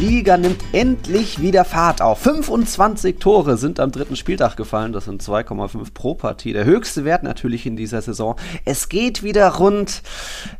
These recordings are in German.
Liga nimmt endlich wieder Fahrt auf. 25 Tore sind am dritten Spieltag gefallen. Das sind 2,5 pro Partie. Der höchste Wert natürlich in dieser Saison. Es geht wieder rund.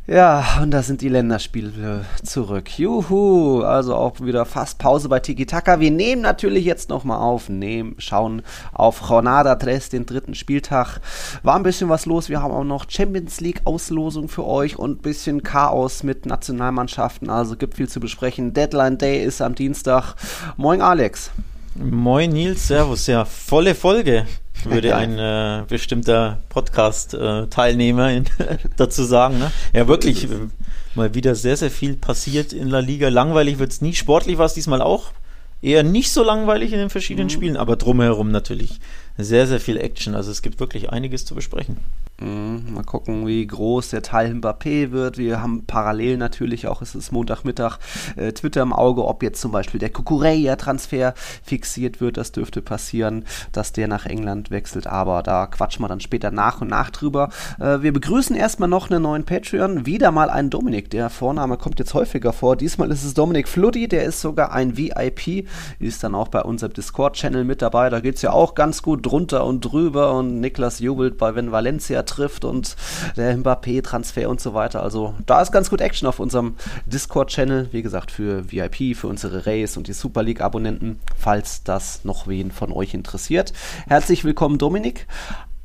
Ja, und da sind die Länderspiele zurück. Juhu. Also auch wieder fast Pause bei Tiki Taka. Wir nehmen natürlich jetzt nochmal auf. Nehmen, schauen auf Jornada Tres, den dritten Spieltag. War ein bisschen was los. Wir haben auch noch Champions League Auslosung für euch und ein bisschen Chaos mit Nationalmannschaften. Also gibt viel zu besprechen. Deadline Day ist am Dienstag. Moin Alex. Moin Nils, Servus. Ja, volle Folge, würde ein äh, bestimmter Podcast-Teilnehmer äh, dazu sagen. Ne? Ja, wirklich, äh, mal wieder sehr, sehr viel passiert in La Liga. Langweilig wird es nie. Sportlich war es diesmal auch. Eher nicht so langweilig in den verschiedenen mhm. Spielen, aber drumherum natürlich sehr, sehr viel Action. Also es gibt wirklich einiges zu besprechen. Mhm, mal gucken, wie groß der Teil Mbappé wird. Wir haben parallel natürlich auch, es ist Montagmittag, äh, Twitter im Auge, ob jetzt zum Beispiel der Kukureya-Transfer fixiert wird. Das dürfte passieren, dass der nach England wechselt. Aber da quatschen wir dann später nach und nach drüber. Äh, wir begrüßen erstmal noch einen neuen Patreon. Wieder mal einen Dominik. Der Vorname kommt jetzt häufiger vor. Diesmal ist es Dominik Fluddy. Der ist sogar ein VIP. Ist dann auch bei unserem Discord-Channel mit dabei. Da geht es ja auch ganz gut drunter und drüber. Und Niklas jubelt bei Wenn Valencia trifft und der Mbappé-Transfer und so weiter. Also da ist ganz gut Action auf unserem Discord-Channel. Wie gesagt, für VIP, für unsere Race und die Super League-Abonnenten, falls das noch wen von euch interessiert. Herzlich willkommen, Dominik.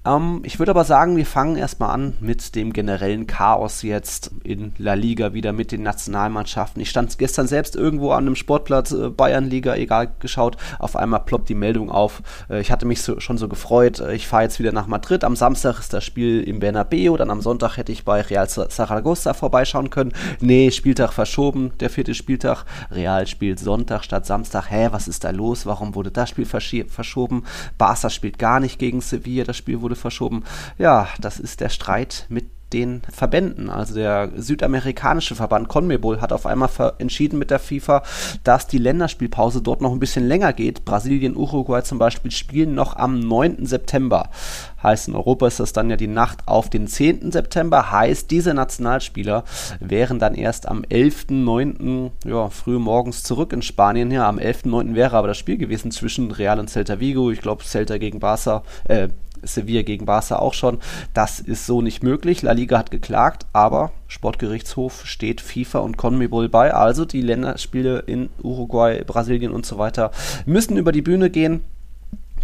Ähm, ich würde aber sagen, wir fangen erstmal an mit dem generellen Chaos jetzt in La Liga wieder mit den Nationalmannschaften. Ich stand gestern selbst irgendwo an einem Sportplatz, äh, Bayernliga, egal, geschaut. Auf einmal ploppt die Meldung auf. Äh, ich hatte mich so, schon so gefreut. Äh, ich fahre jetzt wieder nach Madrid. Am Samstag ist das Spiel im Bernabeu. Dann am Sonntag hätte ich bei Real Zaragoza vorbeischauen können. Nee, Spieltag verschoben, der vierte Spieltag. Real spielt Sonntag statt Samstag. Hä, was ist da los? Warum wurde das Spiel verschoben? Barca spielt gar nicht gegen Sevilla. Das Spiel wurde wurde verschoben. Ja, das ist der Streit mit den Verbänden. Also der südamerikanische Verband CONMEBOL hat auf einmal entschieden mit der FIFA, dass die Länderspielpause dort noch ein bisschen länger geht. Brasilien, Uruguay zum Beispiel spielen noch am 9. September. Heißt, in Europa ist das dann ja die Nacht auf den 10. September. Heißt, diese Nationalspieler wären dann erst am 11.9. Ja, früh morgens zurück in Spanien. Ja, am 11.9. wäre aber das Spiel gewesen zwischen Real und Celta Vigo. Ich glaube, Celta gegen Barca, äh, Sevilla gegen Barca auch schon. Das ist so nicht möglich. La Liga hat geklagt, aber Sportgerichtshof steht FIFA und CONMEBOL bei. Also die Länderspiele in Uruguay, Brasilien und so weiter müssen über die Bühne gehen.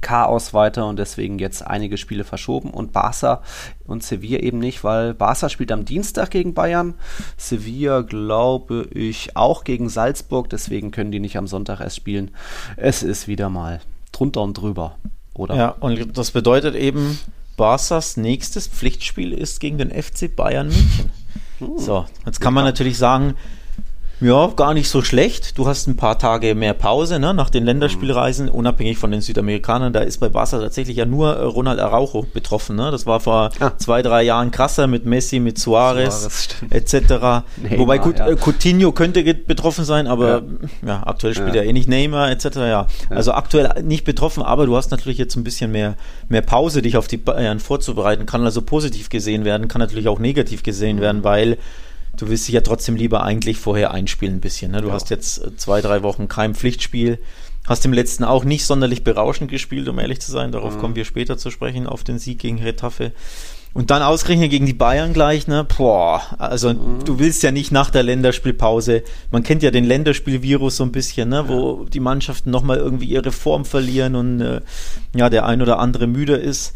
Chaos weiter und deswegen jetzt einige Spiele verschoben und Barca und Sevilla eben nicht, weil Barca spielt am Dienstag gegen Bayern, Sevilla glaube ich auch gegen Salzburg, deswegen können die nicht am Sonntag erst spielen. Es ist wieder mal drunter und drüber oder? Ja, und das bedeutet eben, Barca's nächstes Pflichtspiel ist gegen den FC Bayern München. Uh, so, jetzt kann man natürlich sagen, ja, gar nicht so schlecht. Du hast ein paar Tage mehr Pause ne, nach den Länderspielreisen, mhm. unabhängig von den Südamerikanern. Da ist bei Barca tatsächlich ja nur äh, Ronald Araujo betroffen. Ne? Das war vor ah. zwei, drei Jahren krasser mit Messi, mit Suarez, Suarez etc. Neymar, Wobei Gut, ja. äh, Coutinho könnte betroffen sein, aber ja, ja aktuell spielt ja. er eh nicht Neymar etc. Ja. Also aktuell nicht betroffen, aber du hast natürlich jetzt ein bisschen mehr, mehr Pause, dich auf die Bayern vorzubereiten. Kann also positiv gesehen werden, kann natürlich auch negativ gesehen mhm. werden, weil du willst dich ja trotzdem lieber eigentlich vorher einspielen ein bisschen. Ne? Du ja. hast jetzt äh, zwei, drei Wochen kein Pflichtspiel. Hast im letzten auch nicht sonderlich berauschend gespielt, um ehrlich zu sein. Darauf mhm. kommen wir später zu sprechen, auf den Sieg gegen Retafe. Und dann ausgerechnet gegen die Bayern gleich, ne? Boah, also mhm. du willst ja nicht nach der Länderspielpause. Man kennt ja den Länderspielvirus so ein bisschen, ne? Wo die Mannschaften nochmal irgendwie ihre Form verlieren und äh, ja, der ein oder andere müde ist.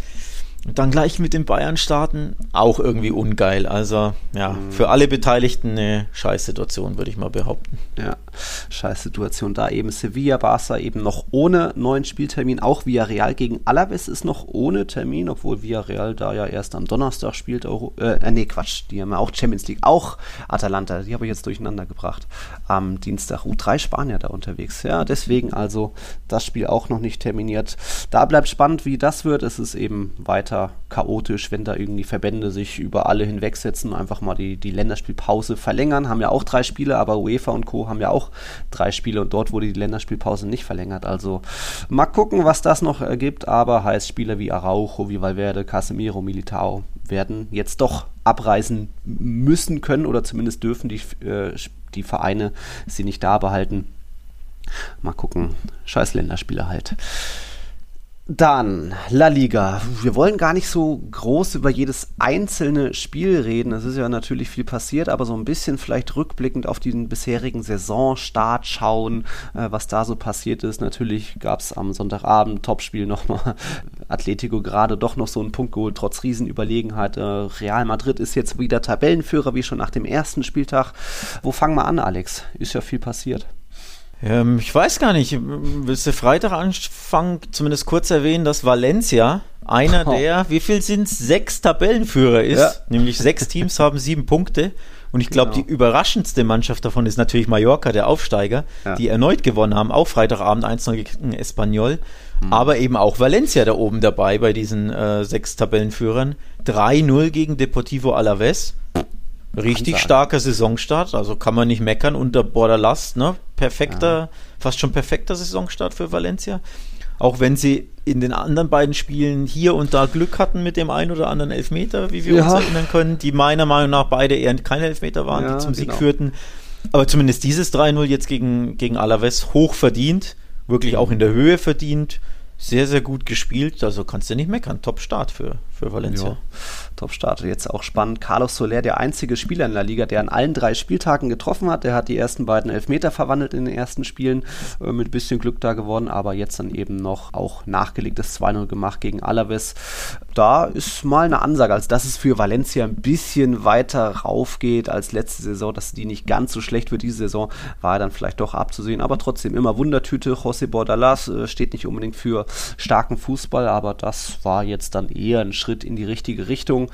Dann gleich mit den Bayern starten, auch irgendwie ungeil. Also ja, mhm. für alle Beteiligten eine Scheißsituation, würde ich mal behaupten. Ja, Scheißsituation da eben. Sevilla, Barca eben noch ohne neuen Spieltermin. Auch Villarreal gegen Alaves ist noch ohne Termin, obwohl Villarreal da ja erst am Donnerstag spielt. Äh, nee, Quatsch, die haben ja auch Champions League. Auch Atalanta, die habe ich jetzt durcheinander gebracht. Am Dienstag. Uh, drei Spanier da unterwegs. Ja, deswegen also das Spiel auch noch nicht terminiert. Da bleibt spannend, wie das wird. Es ist eben weiter weiter chaotisch, wenn da irgendwie Verbände sich über alle hinwegsetzen und einfach mal die, die Länderspielpause verlängern. Haben ja auch drei Spiele, aber UEFA und Co. haben ja auch drei Spiele und dort wurde die Länderspielpause nicht verlängert. Also mal gucken, was das noch ergibt, aber heißt Spieler wie Araujo, wie Valverde, Casemiro, Militao werden jetzt doch abreisen müssen können oder zumindest dürfen die, äh, die Vereine sie nicht da behalten. Mal gucken. Scheiß Länderspiele halt. Dann La Liga. Wir wollen gar nicht so groß über jedes einzelne Spiel reden. Es ist ja natürlich viel passiert, aber so ein bisschen vielleicht rückblickend auf den bisherigen Saisonstart schauen, äh, was da so passiert ist. Natürlich gab es am Sonntagabend Topspiel nochmal Atletico gerade doch noch so einen Punkt geholt, trotz Riesenüberlegenheit. Äh, Real Madrid ist jetzt wieder Tabellenführer, wie schon nach dem ersten Spieltag. Wo fangen wir an, Alex? Ist ja viel passiert. Ähm, ich weiß gar nicht. Willst du Freitag anfangen, zumindest kurz erwähnen, dass Valencia einer oh. der, wie viel sind es, sechs Tabellenführer ist. Ja. Nämlich sechs Teams haben sieben Punkte. Und ich glaube, genau. die überraschendste Mannschaft davon ist natürlich Mallorca, der Aufsteiger, ja. die erneut gewonnen haben, auch Freitagabend 1-0 gegen Espanyol. Mhm. Aber eben auch Valencia da oben dabei bei diesen äh, sechs Tabellenführern. 3-0 gegen Deportivo Alaves. Richtig starker Saisonstart, also kann man nicht meckern unter Borderlast, ne? Perfekter, ja. fast schon perfekter Saisonstart für Valencia. Auch wenn sie in den anderen beiden Spielen hier und da Glück hatten mit dem einen oder anderen Elfmeter, wie wir ja. uns erinnern können, die meiner Meinung nach beide eher keine Elfmeter waren, ja, die zum Sieg genau. führten. Aber zumindest dieses 3-0 jetzt gegen, gegen Alaves hoch verdient, wirklich auch in der Höhe verdient sehr, sehr gut gespielt. Also kannst du nicht meckern. Top-Start für, für Valencia. Top-Start. Jetzt auch spannend. Carlos Soler, der einzige Spieler in der Liga, der an allen drei Spieltagen getroffen hat. Der hat die ersten beiden Elfmeter verwandelt in den ersten Spielen. Äh, mit bisschen Glück da gewonnen, aber jetzt dann eben noch auch nachgelegtes 2-0 gemacht gegen Alaves. Da ist mal eine Ansage, also dass es für Valencia ein bisschen weiter rauf geht als letzte Saison, dass die nicht ganz so schlecht wird diese Saison, war dann vielleicht doch abzusehen. Aber trotzdem immer Wundertüte. José Bordalas äh, steht nicht unbedingt für starken Fußball, aber das war jetzt dann eher ein Schritt in die richtige Richtung.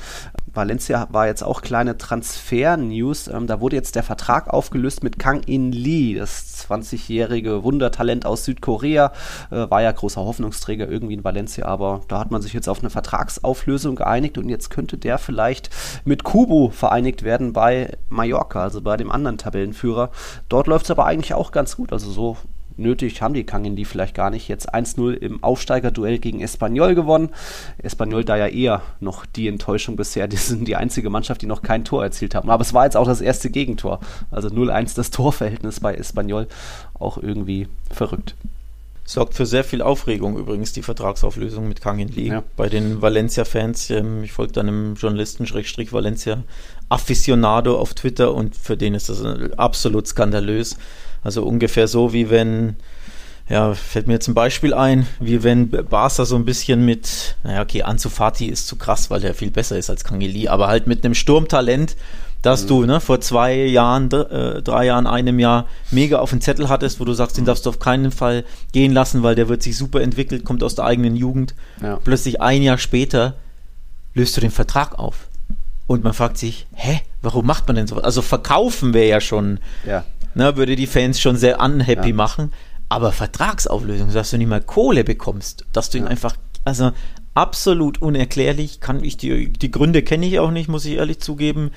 Valencia war jetzt auch kleine Transfer-News. Ähm, da wurde jetzt der Vertrag aufgelöst mit Kang In Lee, das 20-jährige Wundertalent aus Südkorea. Äh, war ja großer Hoffnungsträger irgendwie in Valencia, aber da hat man sich jetzt auf eine Vertragsauflösung geeinigt und jetzt könnte der vielleicht mit Kubo vereinigt werden bei Mallorca, also bei dem anderen Tabellenführer. Dort läuft es aber eigentlich auch ganz gut. Also so nötig haben die Kangen die vielleicht gar nicht. Jetzt 1-0 im Aufsteigerduell gegen Espanyol gewonnen. Espanyol da ja eher noch die Enttäuschung bisher. Die sind die einzige Mannschaft, die noch kein Tor erzielt haben. Aber es war jetzt auch das erste Gegentor. Also 0-1 das Torverhältnis bei Espanyol. Auch irgendwie verrückt. Sorgt für sehr viel Aufregung übrigens, die Vertragsauflösung mit Kangin Lee. Ja. Bei den Valencia-Fans, ähm, ich folge dann einem Journalisten, Schrägstrich Valencia, Aficionado auf Twitter und für den ist das absolut skandalös. Also ungefähr so, wie wenn, ja, fällt mir jetzt ein Beispiel ein, wie wenn Barca so ein bisschen mit, naja, okay, Ansu Fati ist zu krass, weil der viel besser ist als Kangeli, aber halt mit einem Sturmtalent, dass mhm. du ne, vor zwei Jahren, äh, drei Jahren, einem Jahr mega auf den Zettel hattest, wo du sagst, den darfst du auf keinen Fall gehen lassen, weil der wird sich super entwickelt, kommt aus der eigenen Jugend. Ja. Plötzlich ein Jahr später löst du den Vertrag auf. Und man fragt sich, hä, warum macht man denn so? Also verkaufen wir ja schon ja ne, würde die Fans schon sehr unhappy ja. machen. Aber Vertragsauflösung, dass du nicht mal Kohle bekommst, dass du ihn einfach, also absolut unerklärlich, kann ich die, die Gründe kenne ich auch nicht, muss ich ehrlich zugeben.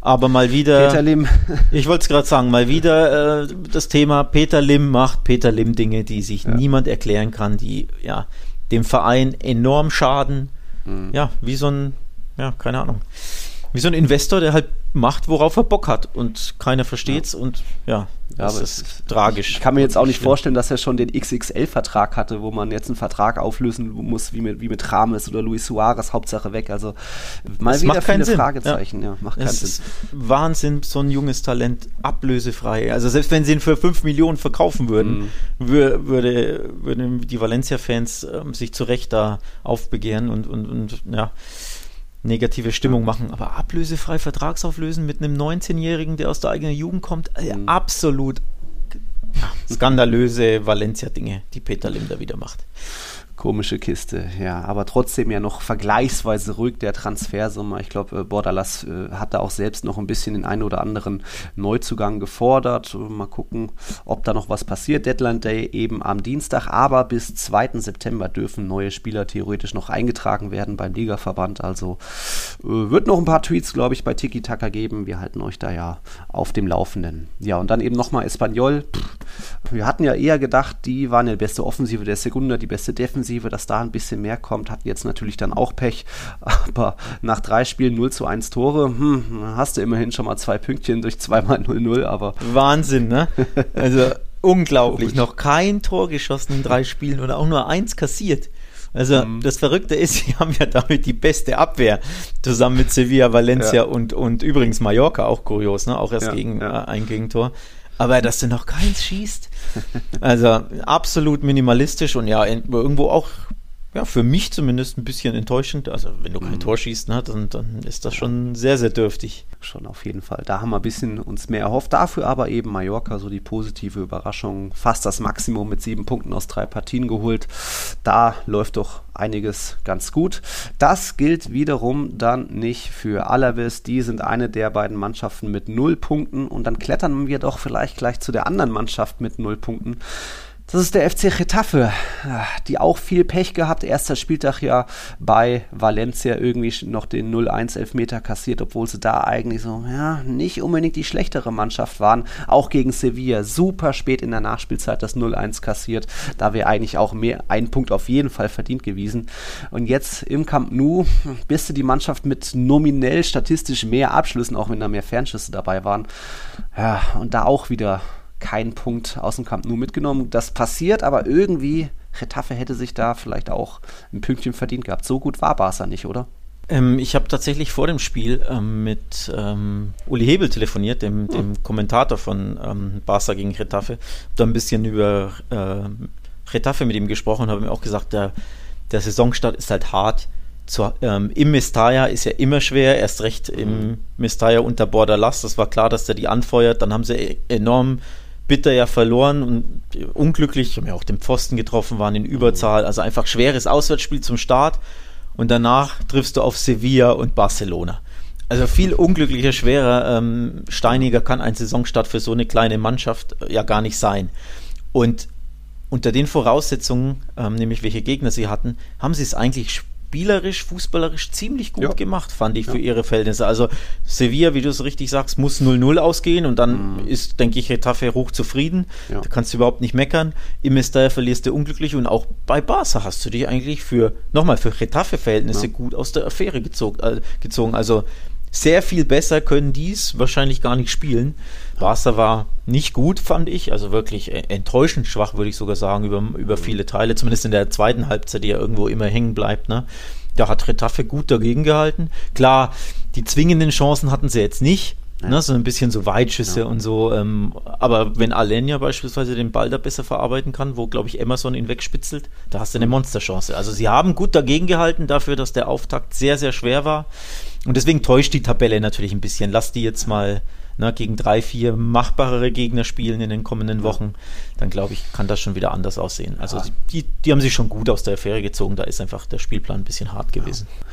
Aber mal wieder. Peter Lim. ich wollte es gerade sagen, mal wieder äh, das Thema Peter Lim macht Peter Lim Dinge, die sich ja. niemand erklären kann, die ja dem Verein enorm schaden. Mhm. Ja, wie so ein, ja, keine Ahnung wie so ein Investor, der halt macht, worauf er Bock hat und keiner versteht's ja. und ja, das ja, ist es, tragisch. Ich kann mir jetzt auch nicht vorstellen, dass er schon den XXL-Vertrag hatte, wo man jetzt einen Vertrag auflösen muss, wie mit, wie mit Rames oder Luis Suarez, Hauptsache weg. Also mal das wieder viele Sinn. Fragezeichen. Ja. ja macht keinen es Sinn. Ist Wahnsinn, so ein junges Talent ablösefrei. Also selbst wenn sie ihn für 5 Millionen verkaufen würden, mhm. würde, würden die Valencia-Fans ähm, sich zu Recht da aufbegehren und, und, und ja negative Stimmung machen. Aber ablösefrei Vertragsauflösen mit einem 19-Jährigen, der aus der eigenen Jugend kommt, äh, mhm. absolut skandalöse Valencia-Dinge, die Peter Lim da wieder macht. Komische Kiste, ja. Aber trotzdem ja noch vergleichsweise ruhig der Transfersummer. Ich glaube, äh, Bordalas äh, hat da auch selbst noch ein bisschen den einen oder anderen Neuzugang gefordert. Mal gucken, ob da noch was passiert. Deadline Day eben am Dienstag, aber bis 2. September dürfen neue Spieler theoretisch noch eingetragen werden beim Ligaverband. Also äh, wird noch ein paar Tweets, glaube ich, bei Tiki Taka geben. Wir halten euch da ja auf dem Laufenden. Ja, und dann eben nochmal Espanyol. Wir hatten ja eher gedacht, die waren ja die beste Offensive der Sekunde, die beste Defensive Defensive, dass da ein bisschen mehr kommt, hatten jetzt natürlich dann auch Pech. Aber nach drei Spielen 0 zu 1 Tore, hm, hast du immerhin schon mal zwei Pünktchen durch zweimal 0-0, aber. Wahnsinn, ne? Also unglaublich. Noch kein Tor geschossen in drei Spielen oder auch nur eins kassiert. Also mhm. das Verrückte ist, sie haben ja damit die beste Abwehr zusammen mit Sevilla, Valencia ja. und, und übrigens Mallorca, auch kurios, ne? auch erst ja, gegen ja. Äh, ein Gegentor. Aber dass du noch keins schießt, also absolut minimalistisch und ja, irgendwo auch ja, für mich zumindest ein bisschen enttäuschend. Also, wenn du kein mhm. Tor schießt, ne, dann, dann ist das schon sehr, sehr dürftig. Schon auf jeden Fall. Da haben wir ein bisschen uns mehr erhofft. Dafür aber eben Mallorca, so die positive Überraschung. Fast das Maximum mit sieben Punkten aus drei Partien geholt. Da läuft doch einiges ganz gut. Das gilt wiederum dann nicht für Alaves. Die sind eine der beiden Mannschaften mit null Punkten. Und dann klettern wir doch vielleicht gleich zu der anderen Mannschaft mit null Punkten. Das ist der FC Getafe, die auch viel Pech gehabt. Erster Spieltag ja bei Valencia irgendwie noch den 0-1 Elfmeter kassiert, obwohl sie da eigentlich so, ja, nicht unbedingt die schlechtere Mannschaft waren. Auch gegen Sevilla super spät in der Nachspielzeit das 0-1 kassiert. Da wäre eigentlich auch mehr, ein Punkt auf jeden Fall verdient gewesen. Und jetzt im Camp Nou bist du die Mannschaft mit nominell statistisch mehr Abschlüssen, auch wenn da mehr Fernschüsse dabei waren. Ja, und da auch wieder keinen Punkt aus dem Camp Nou mitgenommen. Das passiert, aber irgendwie, Retafe hätte sich da vielleicht auch ein Pünktchen verdient gehabt. So gut war Barca nicht, oder? Ähm, ich habe tatsächlich vor dem Spiel ähm, mit ähm, Uli Hebel telefoniert, dem, hm. dem Kommentator von ähm, Barca gegen Retafe. Da ein bisschen über äh, Retafe mit ihm gesprochen und habe ihm auch gesagt, der, der Saisonstart ist halt hart. Zu, ähm, Im Mestalla ist ja immer schwer, erst recht im hm. Mestalla unter Borderlass. Das war klar, dass der die anfeuert. Dann haben sie e-, enorm bitter ja verloren und unglücklich, haben ja auch den Pfosten getroffen, waren in Überzahl, also einfach schweres Auswärtsspiel zum Start und danach triffst du auf Sevilla und Barcelona. Also viel unglücklicher, schwerer, ähm, steiniger kann ein Saisonstart für so eine kleine Mannschaft äh, ja gar nicht sein. Und unter den Voraussetzungen, ähm, nämlich welche Gegner sie hatten, haben sie es eigentlich spielerisch, fußballerisch ziemlich gut ja. gemacht, fand ich, für ihre Verhältnisse. Also Sevilla, wie du es richtig sagst, muss 0-0 ausgehen und dann mhm. ist, denke ich, Retafe hoch zufrieden. Ja. Da kannst du überhaupt nicht meckern. Im Mestalla verlierst du unglücklich und auch bei Barca hast du dich eigentlich für, nochmal, für Retafe-Verhältnisse ja. gut aus der Affäre äh, gezogen. Also sehr viel besser können dies wahrscheinlich gar nicht spielen. Barca war nicht gut, fand ich. Also wirklich enttäuschend schwach, würde ich sogar sagen, über, über viele Teile. Zumindest in der zweiten Halbzeit, die ja irgendwo immer hängen bleibt. Ne? Da hat Retafe gut dagegen gehalten. Klar, die zwingenden Chancen hatten sie jetzt nicht. Ne, so ein bisschen so Weitschüsse ja. und so. Ähm, aber wenn Alenia beispielsweise den Ball da besser verarbeiten kann, wo, glaube ich, Emerson ihn wegspitzelt, da hast du eine mhm. Monsterchance. Also sie haben gut dagegen gehalten dafür, dass der Auftakt sehr, sehr schwer war. Und deswegen täuscht die Tabelle natürlich ein bisschen. Lass die jetzt mal na, gegen drei, vier machbarere Gegner spielen in den kommenden Wochen, dann glaube ich, kann das schon wieder anders aussehen. Also ja. die, die haben sich schon gut aus der Affäre gezogen, da ist einfach der Spielplan ein bisschen hart gewesen. Ja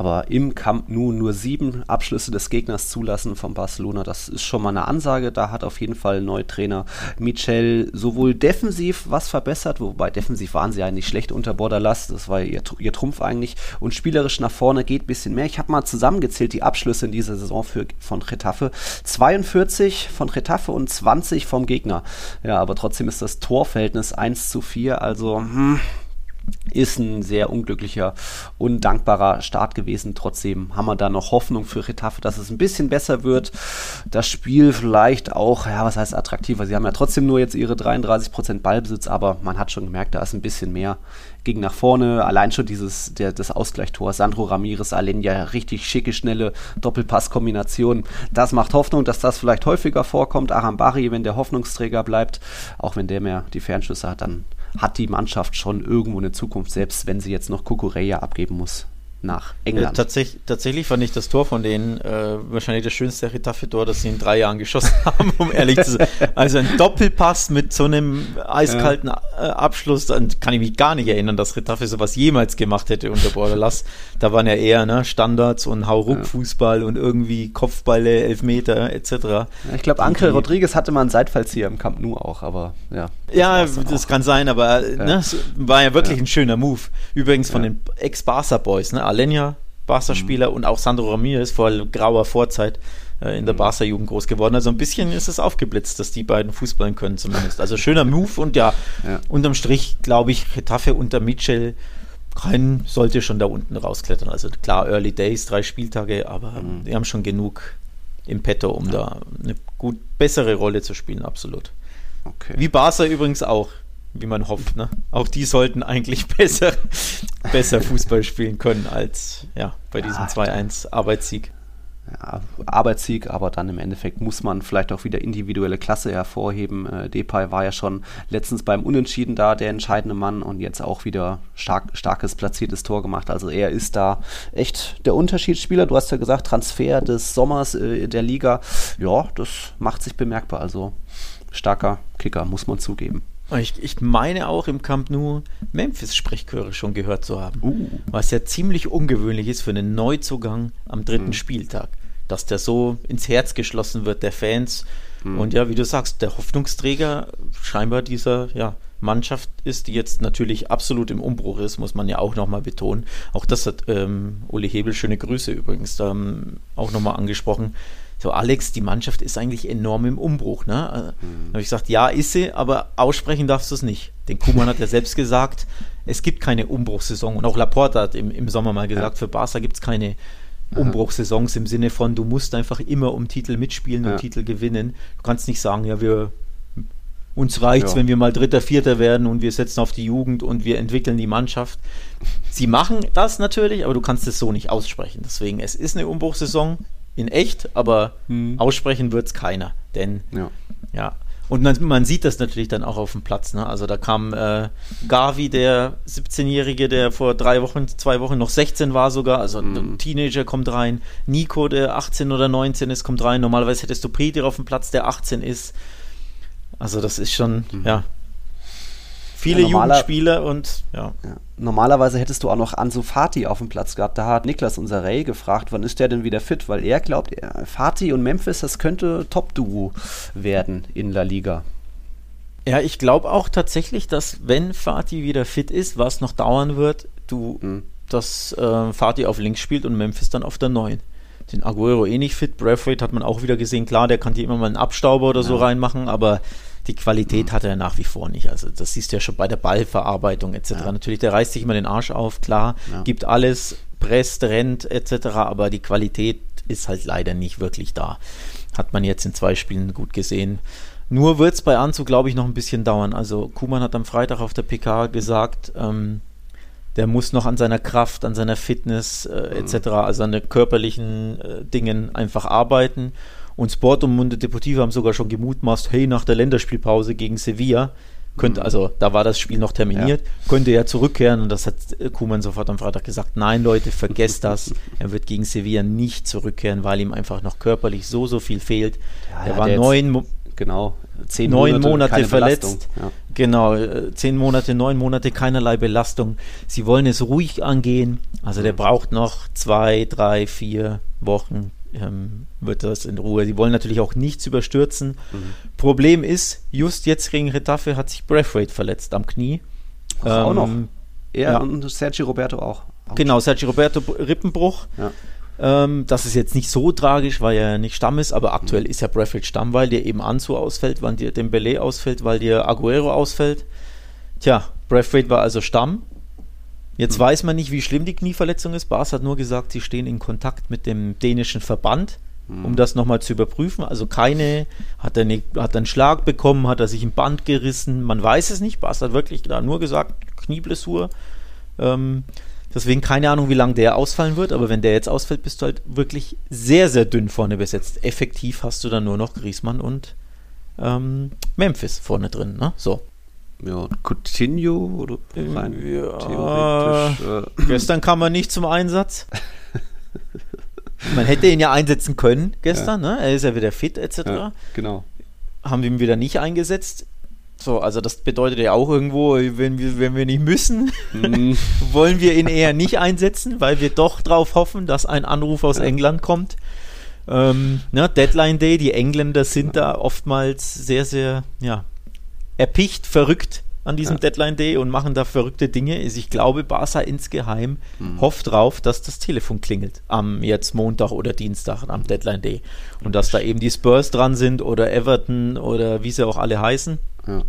aber im Camp Nou nur sieben Abschlüsse des Gegners zulassen von Barcelona, das ist schon mal eine Ansage. Da hat auf jeden Fall Neutrainer Michel sowohl defensiv was verbessert, wobei defensiv waren sie eigentlich schlecht unter Borderlass, das war ihr, ihr Trumpf eigentlich, und spielerisch nach vorne geht ein bisschen mehr. Ich habe mal zusammengezählt die Abschlüsse in dieser Saison für, von Retafe. 42 von Retafe und 20 vom Gegner. Ja, aber trotzdem ist das Torverhältnis 1 zu 4, also hm, ist ein sehr unglücklicher, undankbarer Start gewesen. Trotzdem haben wir da noch Hoffnung für Retafe, dass es ein bisschen besser wird. Das Spiel vielleicht auch, ja, was heißt attraktiver? Sie haben ja trotzdem nur jetzt ihre 33% Ballbesitz, aber man hat schon gemerkt, da ist ein bisschen mehr. Ging nach vorne, allein schon dieses, der, das Ausgleichstor, Sandro Ramirez, Alenia, richtig schicke, schnelle Doppelpasskombination. Das macht Hoffnung, dass das vielleicht häufiger vorkommt. Arambari, wenn der Hoffnungsträger bleibt, auch wenn der mehr die Fernschüsse hat, dann hat die Mannschaft schon irgendwo eine Zukunft, selbst wenn sie jetzt noch Kukureya abgeben muss. nach England. Äh, tatsächlich, tatsächlich fand ich das Tor von denen äh, wahrscheinlich das schönste Retafe-Tor, das sie in drei Jahren geschossen haben, um ehrlich zu sein. Also ein Doppelpass mit so einem eiskalten ja. Äh, Abschluss, dann kann ich mich gar nicht erinnern, dass Retafe sowas jemals gemacht hätte unter Bordelas. Da waren ja eher ne, Standards und Hauruck-Fußball ja. und irgendwie Kopfballe, Elfmeter etc. Ja, ich glaube, Ankel Rodriguez hatte mal einen Seitfallzieher im Camp Nou auch, aber ja. Ja, das kann sein, aber ne, war ja wirklich ein schöner Move. Übrigens von den Ex-Barca-Boys, ne? Alenia, Barca-Spieler mhm. und auch Sandro Ramirez vor grauer Vorzeit äh, in der mhm. Barca-Jugend groß geworden. Also ein bisschen ist es aufgeblitzt, dass die beiden Fußballen können zumindest. Also schöner Move und ja, ja. unterm Strich glaube ich, Retafe unter Mitchell kein sollte schon da unten rausklettern. Also klar, Early Days, drei Spieltage, aber mhm. die haben schon genug im Petto, um ja. da eine gut bessere Rolle zu spielen, absolut. Okay. Wie Barca übrigens auch wie man hofft. Ne? Auch die sollten eigentlich besser, besser Fußball spielen können als ja, bei diesem ja, 2-1 Arbeitssieg. Ja, Arbeitssieg, aber dann im Endeffekt muss man vielleicht auch wieder individuelle Klasse hervorheben. Äh, Depay war ja schon letztens beim Unentschieden da, der entscheidende Mann und jetzt auch wieder stark, starkes platziertes Tor gemacht. Also er ist da echt der Unterschiedsspieler. Du hast ja gesagt, Transfer des Sommers äh, der Liga. Ja, das macht sich bemerkbar. Also starker Kicker, muss man zugeben. Ich, ich, meine auch im Camp Nou Memphis-Sprechchöre schon gehört zu haben. Uh. Was ja ziemlich ungewöhnlich ist für einen Neuzugang am dritten mhm. Spieltag. Dass der so ins Herz geschlossen wird der Fans. Mhm. Und ja, wie du sagst, der Hoffnungsträger scheinbar dieser ja, Mannschaft ist, die jetzt natürlich absolut im Umbruch ist, muss man ja auch nochmal betonen. Auch das hat ähm, Uli Hebel, schöne Grüße übrigens, ähm, auch nochmal angesprochen so Alex, die Mannschaft ist eigentlich enorm im Umbruch. Ne? Äh, mhm. habe ich gesagt, ja, ist sie, aber aussprechen darfst du es nicht. Den Kuhmann hat ja selbst gesagt, es gibt keine Umbruchssaison. Und auch Laporta hat im, im Sommer mal gesagt, ja. für Barca gibt es keine Umbruchssaisons im Sinne von, du musst einfach immer um Titel mitspielen und ja. Titel gewinnen. Du kannst nicht sagen, ja, wir uns reicht's, ja. wenn wir mal Dritter, Vierter werden und wir setzen auf die Jugend und wir entwickeln die Mannschaft. Sie machen das natürlich, aber du kannst es so nicht aussprechen. Deswegen, es ist eine Umbruchssaison in echt, aber hm. aussprechen wird es keiner. Denn ja. ja. Und man, man, sieht das natürlich dann auch auf dem Platz. Ne? Also da kam äh, Gavi, der 17-Jährige, der vor drei Wochen, zwei Wochen noch 16 war sogar, also mhm. ein Teenager kommt rein. Nico, der 18 oder 19 ist, kommt rein. Normalerweise hättest du Peter auf dem Platz, der 18 ist. Also das ist schon, mhm. ja, viele ja, Jugendspieler und ja. ja. Normalerweise hättest du auch noch Ansu Fati auf dem Platz gehabt. Da hat Niklas unser Ray gefragt, wann ist der denn wieder fit? Weil er glaubt, Fati und Memphis, das könnte Top-Duo werden in La Liga. Ja, ich glaube auch tatsächlich, dass wenn Fati wieder fit ist, was noch dauern wird, du, mhm. dass äh, Fati auf links spielt und Memphis dann auf der 9 den Aguero eh nicht fit. Braithwaite hat man auch wieder gesehen. Klar, der kann hier immer mal einen Abstauber oder ja. so reinmachen, aber die Qualität mhm. hat er nach wie vor nicht. Also das siehst du ja schon bei der Ballverarbeitung etc. Ja. Natürlich, der reißt sich immer den Arsch auf, klar, ja. gibt alles, presst, rennt etc. Aber die Qualität ist halt leider nicht wirklich da. Hat man jetzt in zwei Spielen gut gesehen. Nur wird es bei Anzug, glaube ich, noch ein bisschen dauern. Also Kuman hat am Freitag auf der PK gesagt, ähm, der muss noch an seiner Kraft, an seiner Fitness äh, etc., also an den körperlichen äh, Dingen einfach arbeiten. Und Sport und Munde Deportivo haben sogar schon gemutmaßt, hey, nach der Länderspielpause gegen Sevilla könnte, mhm. also da war das Spiel noch terminiert, ja. könnte er zurückkehren und das hat Kuman sofort am Freitag gesagt, nein Leute, vergesst das, er wird gegen Sevilla nicht zurückkehren, weil ihm einfach noch körperlich so, so viel fehlt. Ja, er war neun, genau, zehn neun Monate, Monate verletzt, ja. genau, äh, zehn Monate, neun Monate, keinerlei Belastung. Sie wollen es ruhig angehen, also der mhm. braucht noch zwei, drei, vier Wochen, ähm, wird das in Ruhe. Sie wollen natürlich auch nichts überstürzen. Mhm. Problem ist, just jetzt gegen Retafe hat sich Braithwaite verletzt am Knie. Ähm, auch noch. Er ja. und Sergio Roberto auch. auch genau, Sergio Roberto Rippenbruch. Ja. Ähm, das ist jetzt nicht so tragisch, weil er nicht Stamm ist, aber aktuell mhm. ist ja Braithwaite Stamm, weil dir eben Anzu ausfällt, weil dir Dembele ausfällt, weil dir Aguero ausfällt. Tja, Braithwaite war also Stamm Jetzt mhm. weiß man nicht, wie schlimm die Knieverletzung ist. Bas hat nur gesagt, sie stehen in Kontakt mit dem dänischen Verband, mhm. um das nochmal zu überprüfen. Also keine, hat er, eine, hat einen Schlag bekommen, hat er sich ein Band gerissen, man weiß es nicht. Bas hat wirklich da nur gesagt, Knieblessur. Ähm, deswegen keine Ahnung, wie lange der ausfallen wird, aber wenn der jetzt ausfällt, bist du halt wirklich sehr, sehr dünn vorne besetzt. Effektiv hast du dann nur noch Griesmann und ähm, Memphis vorne drin. Ne? So. Ja, Coutinho oder rein ja, theoretisch. Äh. Gestern kam er nicht zum Einsatz. Man hätte ihn ja einsetzen können gestern, ja. ne? Er ist ja wieder fit etc. Ja, genau. Haben wir ihn wieder nicht eingesetzt. So, also das bedeutet ja auch irgendwo, wenn wir, wenn wir nicht müssen, mm. wollen wir ihn eher nicht einsetzen, weil wir doch darauf hoffen, dass ein Anruf aus ja. England kommt. Ähm, ne, Deadline Day, die Engländer sind da oftmals sehr, sehr, ja, erpicht, verrückt an diesem ja. Deadline Day und machen da verrückte Dinge. Ich glaube, Barca insgeheim mhm. hofft drauf, dass das Telefon klingelt am jetzt Montag oder Dienstag am Deadline Day und dass da eben die Spurs dran sind oder Everton oder wie sie auch alle heißen. Ja.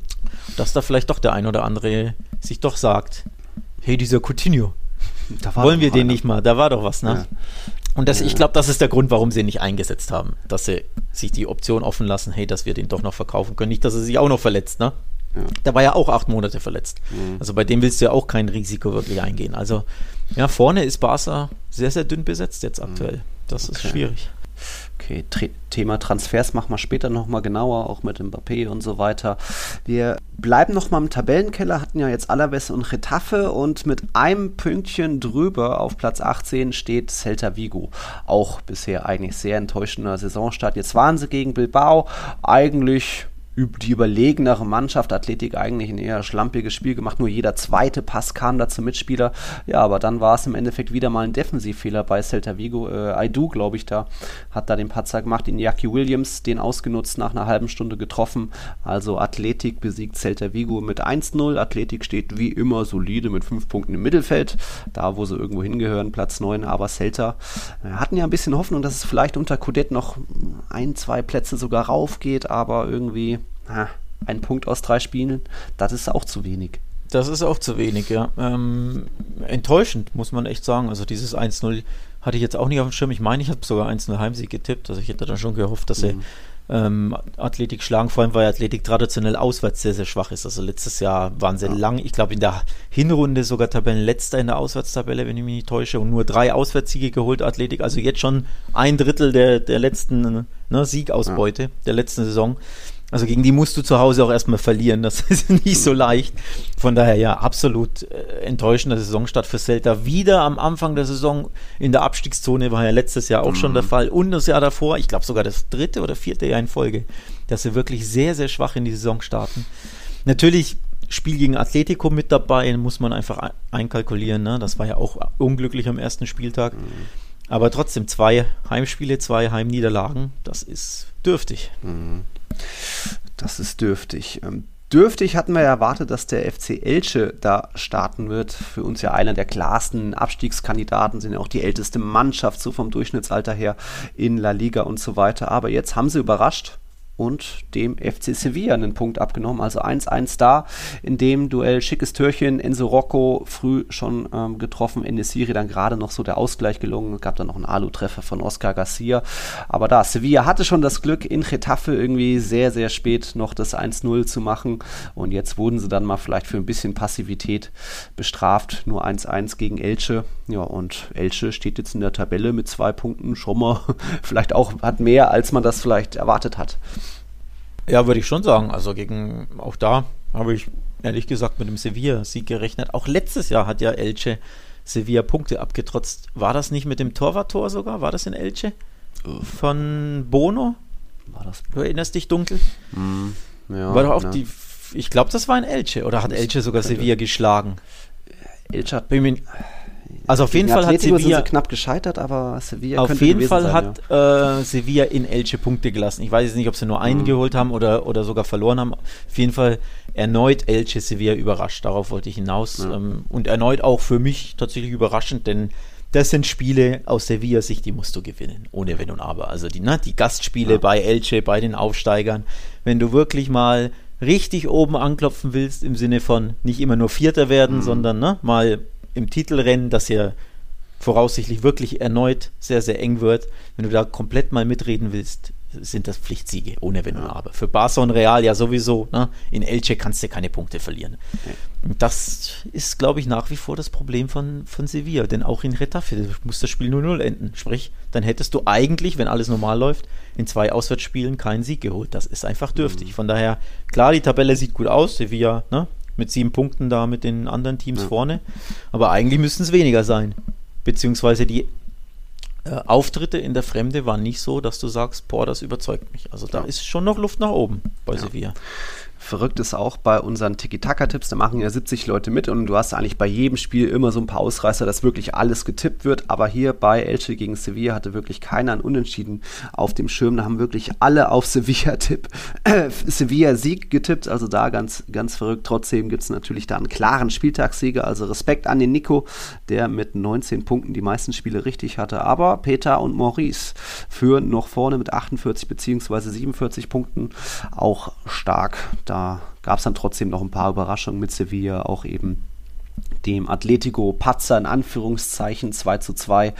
Dass da vielleicht doch der ein oder andere sich doch sagt, hey, dieser Coutinho, wollen wir den nicht mal, da war doch was, ne? Ja. Und das, ich glaube, das ist der Grund, warum sie ihn nicht eingesetzt haben, dass sie sich die Option offen lassen, hey, dass wir den doch noch verkaufen können. Nicht, dass er sich auch noch verletzt, ne? Ja. Der war ja auch acht Monate verletzt. Mhm. Also bei dem willst du ja auch kein Risiko wirklich eingehen. Also ja, vorne ist Barca sehr, sehr dünn besetzt jetzt aktuell. Mhm. Das okay. ist schwierig. Okay, Thema Transfers machen wir später nochmal genauer, auch mit Mbappé und so weiter. Wir bleiben nochmal im Tabellenkeller, hatten ja jetzt Alaves und Retafe und mit einem Pünktchen drüber auf Platz 18 steht Celta Vigo. Auch bisher eigentlich sehr enttäuschender Saisonstart. Jetzt waren sie gegen Bilbao eigentlich die überlegenere Mannschaft, Athletik eigentlich ein eher schlampiges Spiel gemacht, nur jeder zweite Pass kam da zum Mitspieler. Ja, aber dann war es im Endeffekt wieder mal ein Defensivfehler bei Celta Vigo. Äh, Aidu, glaube ich, da hat da den Patzer gemacht. Iñaki Williams den ausgenutzt, nach einer halben Stunde getroffen. Also Athletik besiegt Celta Vigo mit 1-0. Athletik steht wie immer solide mit 5 Punkten im Mittelfeld, da wo sie irgendwo hingehören, Platz 9. Aber Celta äh, hatten ja ein bisschen Hoffnung, dass es vielleicht unter Codet noch ein, zwei Plätze sogar raufgeht, aber irgendwie ein Punkt aus drei Spielen, das ist auch zu wenig. Das ist auch zu wenig, ja. Ähm, enttäuschend, muss man echt sagen. Also dieses 1-0 hatte ich jetzt auch nicht auf dem Schirm. Ich meine, ich habe sogar 1-0 Heimsieg getippt. Also ich hätte dann schon gehofft, dass mhm. sie ähm, Athletik schlagen, vor allem weil Athletik traditionell auswärts sehr, sehr schwach ist. Also letztes Jahr waren sie ja. lang, ich glaube in der Hinrunde sogar Tabellenletzter in der Auswärtstabelle, wenn ich mich nicht täusche, und nur drei Auswärtssiege geholt Athletik. Also jetzt schon ein Drittel der, der letzten ne, Siegausbeute ja. der letzten Saison. Also gegen die musst du zu Hause auch erstmal verlieren. Das ist nicht so leicht. Von daher ja, absolut äh, enttäuschender Saisonstart für Celta. Wieder am Anfang der Saison in der Abstiegszone war ja letztes Jahr auch mhm. schon der Fall. Und das Jahr davor, ich glaube sogar das dritte oder vierte Jahr in Folge, dass sie wirklich sehr, sehr schwach in die Saison starten. Natürlich Spiel gegen Atletico mit dabei, muss man einfach einkalkulieren. Ne? Das war ja auch unglücklich am ersten Spieltag. Mhm. Aber trotzdem zwei Heimspiele, zwei Heimniederlagen, das ist dürftig. Mhm. Das ist dürftig. Ähm, dürftig hatten wir erwartet, dass der FC Elche da starten wird. Für uns ja einer der klarsten Abstiegskandidaten, sind ja auch die älteste Mannschaft, so vom Durchschnittsalter her in La Liga und so weiter. Aber jetzt haben sie überrascht und dem FC Sevilla einen Punkt abgenommen. Also 1-1 da. In dem Duell schickes Türchen. Enzo Rocco früh schon ähm, getroffen. In der Serie dann gerade noch so der Ausgleich gelungen. Es gab dann noch einen Alu-Treffer von Oscar Garcia. Aber da, Sevilla hatte schon das Glück, in Getafe irgendwie sehr, sehr spät noch das 1-0 zu machen. Und jetzt wurden sie dann mal vielleicht für ein bisschen Passivität bestraft. Nur 1-1 gegen Elche. Ja, und Elche steht jetzt in der Tabelle mit zwei Punkten schon mal vielleicht auch hat mehr, als man das vielleicht erwartet hat. Ja, würde ich schon sagen. Also gegen, auch da habe ich ehrlich gesagt mit dem Sevilla-Sieg gerechnet. Auch letztes Jahr hat ja Elche Sevilla Punkte abgetrotzt. War das nicht mit dem Torwarttor sogar? War das in Elche? Von Bono? War das? Du erinnerst dich dunkel? Mm, ja, war doch auch ja. die. Ich glaube, das war in Elche. Oder hat Elche sogar Sevilla geschlagen? Elche hat. Also auf jeden Fall hat Sevilla knapp gescheitert, aber Sevilla auf jeden Fall sein, hat ja. äh, Sevilla in Elche Punkte gelassen. Ich weiß jetzt nicht, ob sie nur einen mhm. geholt haben oder, oder sogar verloren haben. Auf jeden Fall erneut Elche Sevilla überrascht. Darauf wollte ich hinaus ja. ähm, und erneut auch für mich tatsächlich überraschend, denn das sind Spiele aus Sevilla-Sicht, die musst du gewinnen, ohne Wenn und Aber. Also die, ne, die Gastspiele ja. bei Elche, bei den Aufsteigern, wenn du wirklich mal richtig oben anklopfen willst, im Sinne von nicht immer nur Vierter werden, mhm. sondern ne, mal im Titelrennen, das ja voraussichtlich wirklich erneut sehr, sehr eng wird, wenn du da komplett mal mitreden willst, sind das Pflichtsiege, ohne Wenn und Aber. Für Barca und Real ja sowieso. Ne? In Elche kannst du keine Punkte verlieren. Okay. Das ist, glaube ich, nach wie vor das Problem von, von Sevilla. Denn auch in Retafe muss das Spiel 0-0 enden. Sprich, dann hättest du eigentlich, wenn alles normal läuft, in zwei Auswärtsspielen keinen Sieg geholt. Das ist einfach dürftig. Mhm. Von daher, klar, die Tabelle sieht gut aus. Sevilla ne? Mit sieben Punkten da mit den anderen Teams ja. vorne. Aber eigentlich müssten es weniger sein. Beziehungsweise die äh, Auftritte in der Fremde waren nicht so, dass du sagst, boah, das überzeugt mich. Also da ja. ist schon noch Luft nach oben bei ja. Sevilla. Verrückt ist auch bei unseren Tiki-Taka-Tipps, da machen ja 70 Leute mit und du hast eigentlich bei jedem Spiel immer so ein paar Ausreißer, dass wirklich alles getippt wird. Aber hier bei Elche gegen Sevilla hatte wirklich keiner ein Unentschieden auf dem Schirm. Da haben wirklich alle auf Sevilla-Tipp, äh, Sevilla-Sieg getippt. Also da ganz, ganz verrückt. Trotzdem gibt es natürlich da einen klaren Spieltagssieger. Also Respekt an den Nico, der mit 19 Punkten die meisten Spiele richtig hatte. Aber Peter und Maurice führen noch vorne mit 48 bzw. 47 Punkten auch stark da gab es dann trotzdem noch ein paar Überraschungen mit Sevilla, auch eben dem Atletico Patzer in Anführungszeichen 2 zu 2.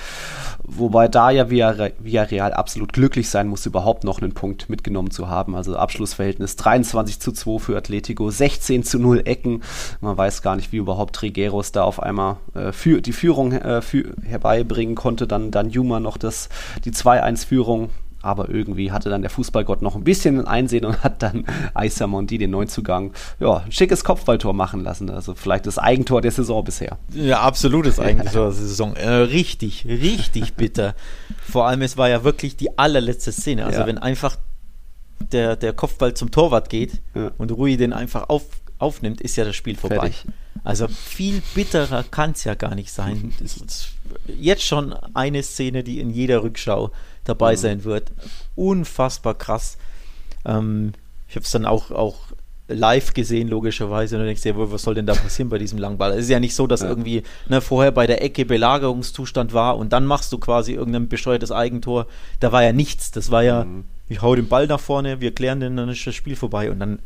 Wobei da ja Villarreal absolut glücklich sein muss, überhaupt noch einen Punkt mitgenommen zu haben. Also Abschlussverhältnis 23 zu 2 für Atletico, 16 zu 0 Ecken. Man weiß gar nicht, wie überhaupt Trigueros da auf einmal äh, für, die Führung äh, für, herbeibringen konnte. Dann, dann Juma noch das, die 2-1-Führung aber irgendwie hatte dann der Fußballgott noch ein bisschen Einsehen und hat dann Aissa Mondi den Neuzugang, ja, ein schickes Kopfballtor machen lassen. Also vielleicht das Eigentor der Saison bisher. Ja, absolutes Eigentor der Saison. Äh, richtig, richtig bitter. Vor allem, es war ja wirklich die allerletzte Szene. Also ja. wenn einfach der, der Kopfball zum Torwart geht ja. und Rui den einfach auf, aufnimmt, ist ja das Spiel vorbei. Fertig. Also viel bitterer kann es ja gar nicht sein. Das ist jetzt schon eine Szene, die in jeder Rückschau dabei mhm. sein wird. Unfassbar krass. Ähm, ich habe es dann auch, auch live gesehen, logischerweise. Und du denkst dir, was soll denn da passieren bei diesem Langball? Es ist ja nicht so, dass ja. irgendwie ne, vorher bei der Ecke Belagerungszustand war und dann machst du quasi irgendein bescheuertes Eigentor. Da war ja nichts. Das war ja, mhm. ich hau den Ball nach vorne, wir klären den, dann ist das Spiel vorbei. Und dann,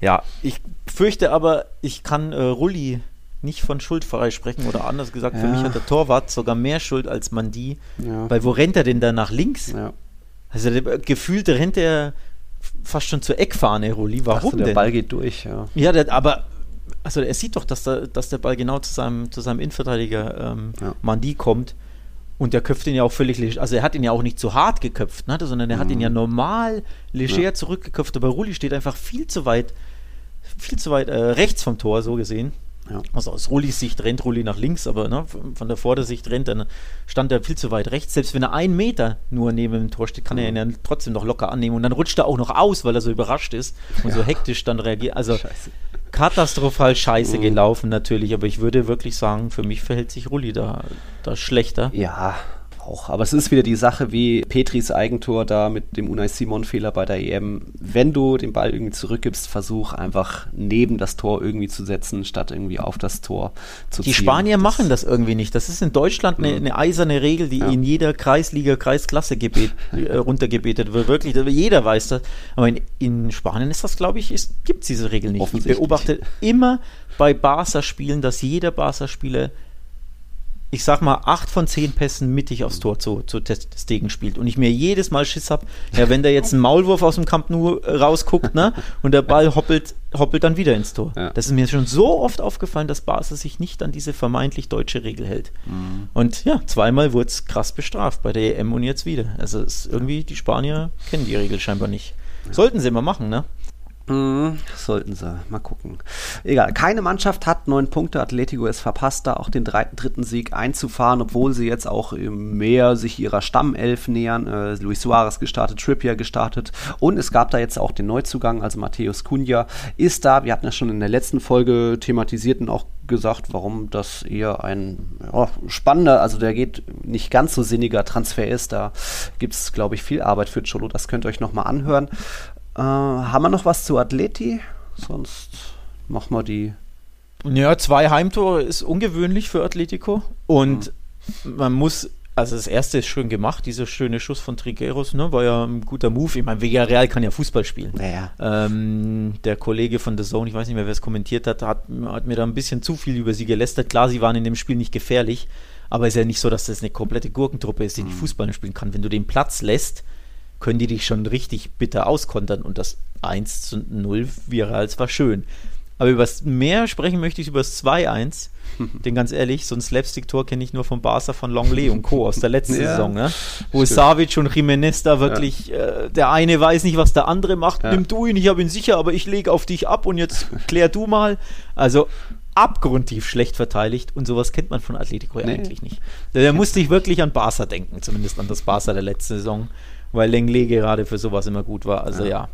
ja, ich fürchte aber, ich kann äh, Rulli nicht von Schuld freisprechen oder anders gesagt, ja. für mich hat der Torwart sogar mehr Schuld als Mandi, ja. weil wo rennt er denn da nach links? Ja. Also der, gefühlt rennt er fast schon zur Eckfahne, Roli. Warum Ach der denn? Ball geht durch, ja. Ja, der, aber also er sieht doch, dass der, dass der Ball genau zu seinem, zu seinem Innenverteidiger ähm, Mandi kommt. Und der köpft ihn ja auch völlig, also er hat ihn ja auch nicht zu hart geköpft, ne, sondern er mhm. hat ihn mhm. ja normal leger ja. zurückgeköpft, aber Rulli steht einfach viel zu weit, viel zu weit äh, rechts vom Tor, so gesehen. Ja. Also aus Rullis Sicht rennt Rulli nach links, aber ne, von der Vordersicht rennt, dann stand er viel zu weit rechts. Selbst wenn er einen Meter nur neben dem Tor steht, kann mhm. er ihn dann trotzdem noch locker annehmen. Und dann rutscht er auch noch aus, weil er so überrascht ist und ja. so hektisch dann reagiert. Also scheiße. katastrophal scheiße mhm. gelaufen natürlich, aber ich würde wirklich sagen, für mich verhält sich Rulli da, da schlechter. Ja, auch. Aber es ist wieder die Sache wie Petris Eigentor da mit dem Unai Simon-Fehler bei der EM. Wenn du den Ball irgendwie zurückgibst, versuch einfach neben das Tor irgendwie zu setzen, statt irgendwie auf das Tor zu die ziehen. Die Spanier das machen das irgendwie nicht. Das ist in Deutschland eine, eine eiserne Regel, die ja. in jeder Kreisliga, Kreisklasse gebet, äh, runtergebetet wird. Wirklich, jeder weiß das. Aber in, in Spanien ist das, glaube ich, gibt es diese Regel nicht. Ich beobachte immer bei Barca-Spielen, dass jeder Barca-Spieler ich sag mal, acht von zehn Pässen mittig aufs Tor zu, zu Stegen spielt. Und ich mir jedes Mal Schiss habe, ja, wenn da jetzt ein Maulwurf aus dem Camp Nou äh, rausguckt, ne, und der Ball hoppelt, hoppelt dann wieder ins Tor. Ja. Das ist mir schon so oft aufgefallen, dass Basel sich nicht an diese vermeintlich deutsche Regel hält. Mhm. Und ja, zweimal wurde es krass bestraft bei der EM und jetzt wieder. Also ist irgendwie, die Spanier kennen die Regel scheinbar nicht. Sollten sie immer machen, ne? Mhm, sollten sie. Mal gucken. Egal. Keine Mannschaft hat neun Punkte. Atletico ist verpasst, da auch den dritten, Sieg einzufahren, obwohl sie jetzt auch mehr sich ihrer Stammelf nähern. Äh, Luis Suarez gestartet, Trippier gestartet. Und es gab da jetzt auch den Neuzugang, also Matthäus Cunha ist da. Wir hatten ja schon in der letzten Folge thematisiert und auch gesagt, warum das eher ein ja, spannender, also der geht nicht ganz so sinniger Transfer ist. Da gibt es, glaube ich, viel Arbeit für Cholo. Das könnt ihr euch nochmal anhören. Äh, haben wir noch was zu Atleti? Sonst machen wir die. Ja, zwei Heimtore ist ungewöhnlich für Atletico. Und mhm. man muss also das erste ist schön gemacht, dieser schöne Schuss von Trigueros, ne, war ja ein guter Move. Ich meine, Villarreal kann ja Fußball spielen. Naja. Ähm, der Kollege von The Zone, ich weiß nicht mehr, wer es kommentiert hat, hat, hat, mir da ein bisschen zu viel über sie gelästert. Klar, sie waren in dem Spiel nicht gefährlich, aber es ist ja nicht so, dass das eine komplette Gurkentruppe ist, die mhm. nicht Fußball spielen kann. Wenn du den Platz lässt, können die dich schon richtig bitter auskontern und das 1 zu 0 wäre als war schön. Aber über das mehr sprechen möchte ich über das 2-1. Denn ganz ehrlich, so ein Slapstick-Tor kenne ich nur vom Barca von Longley und Co. aus der letzten ja, Saison, ne? wo stimmt. Savic und Jiménez da wirklich, ja. äh, der eine weiß nicht, was der andere macht, ja. nimm du ihn, ich habe ihn sicher, aber ich lege auf dich ab und jetzt klär du mal. Also abgrundtief schlecht verteidigt und sowas kennt man von Atletico nee. eigentlich nicht. Da musste ich wirklich an Barca denken, zumindest an das Barca der letzten Saison, weil Lenglet gerade für sowas immer gut war. Also ja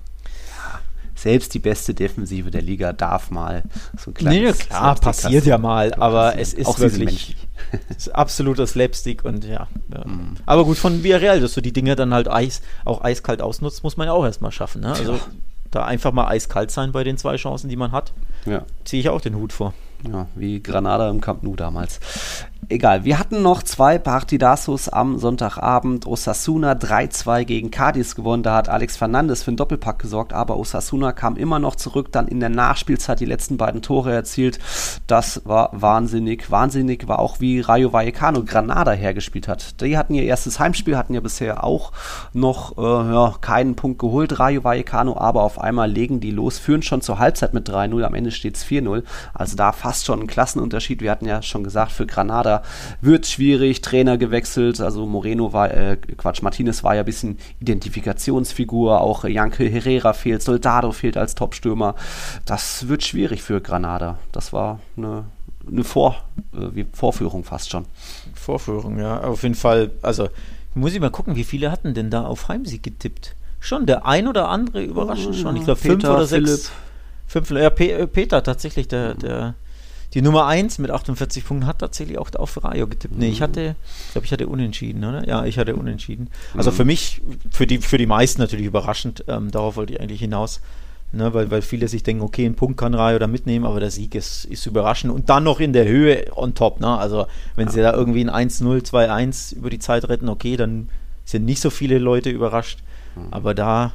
selbst die beste Defensive der Liga darf mal so ein kleines. Nee, klar, passiert ja mal, aber es ist Auch wirklich ist absoluter Slapstick und ja. ja. Mhm. Aber gut, von Villarreal, dass du die Dinge dann halt Eis, auch eiskalt ausnutzt, muss man ja auch erstmal schaffen. Ne? Also da einfach mal eiskalt sein bei den zwei Chancen, die man hat, ja. ziehe ich auch den Hut vor. Ja, wie Granada im Camp Nou damals. Egal, wir hatten noch zwei Partidazos am Sonntagabend. Osasuna 3-2 gegen Cadiz gewonnen. Da hat Alex Fernandes für einen Doppelpack gesorgt, aber Osasuna kam immer noch zurück, dann in der Nachspielzeit die letzten beiden Tore erzielt. Das war wahnsinnig. Wahnsinnig war auch, wie Rayo Vallecano Granada hergespielt hat. Die hatten ihr erstes Heimspiel, hatten ja bisher auch noch äh, ja, keinen Punkt geholt, Rayo Vallecano, aber auf einmal legen die los, führen schon zur Halbzeit mit 3-0. Am Ende steht es 4-0. Also da fast schon ein Klassenunterschied. Wir hatten ja schon gesagt, für Granada wird schwierig, Trainer gewechselt, also Moreno war, äh, Quatsch, Martinez war ja ein bisschen Identifikationsfigur, auch Janke Herrera fehlt, Soldado fehlt als Topstürmer. Das wird schwierig für Granada. Das war eine, eine Vor, äh, Vorführung fast schon. Vorführung, ja, auf jeden Fall. Also muss ich mal gucken, wie viele hatten denn da auf Heimsieg getippt? Schon, der ein oder andere überraschend schon. Ich glaube, fünf oder Philipp. sechs. Fünf, ja, Peter tatsächlich, der, der die Nummer 1 mit 48 Punkten hat tatsächlich auch auf Rayo getippt. Nee, ich mhm. hatte, ich glaube, ich hatte unentschieden, oder? Ja, ich hatte unentschieden. Also mhm. für mich, für die, für die meisten natürlich überraschend. Ähm, darauf wollte ich eigentlich hinaus. Ne, weil, weil viele sich denken, okay, einen Punkt kann Rayo da mitnehmen, aber der Sieg ist, ist überraschend. Und dann noch in der Höhe on top. Ne? Also wenn ja. sie da irgendwie ein 1-0, 2-1 über die Zeit retten, okay, dann sind nicht so viele Leute überrascht. Mhm. Aber da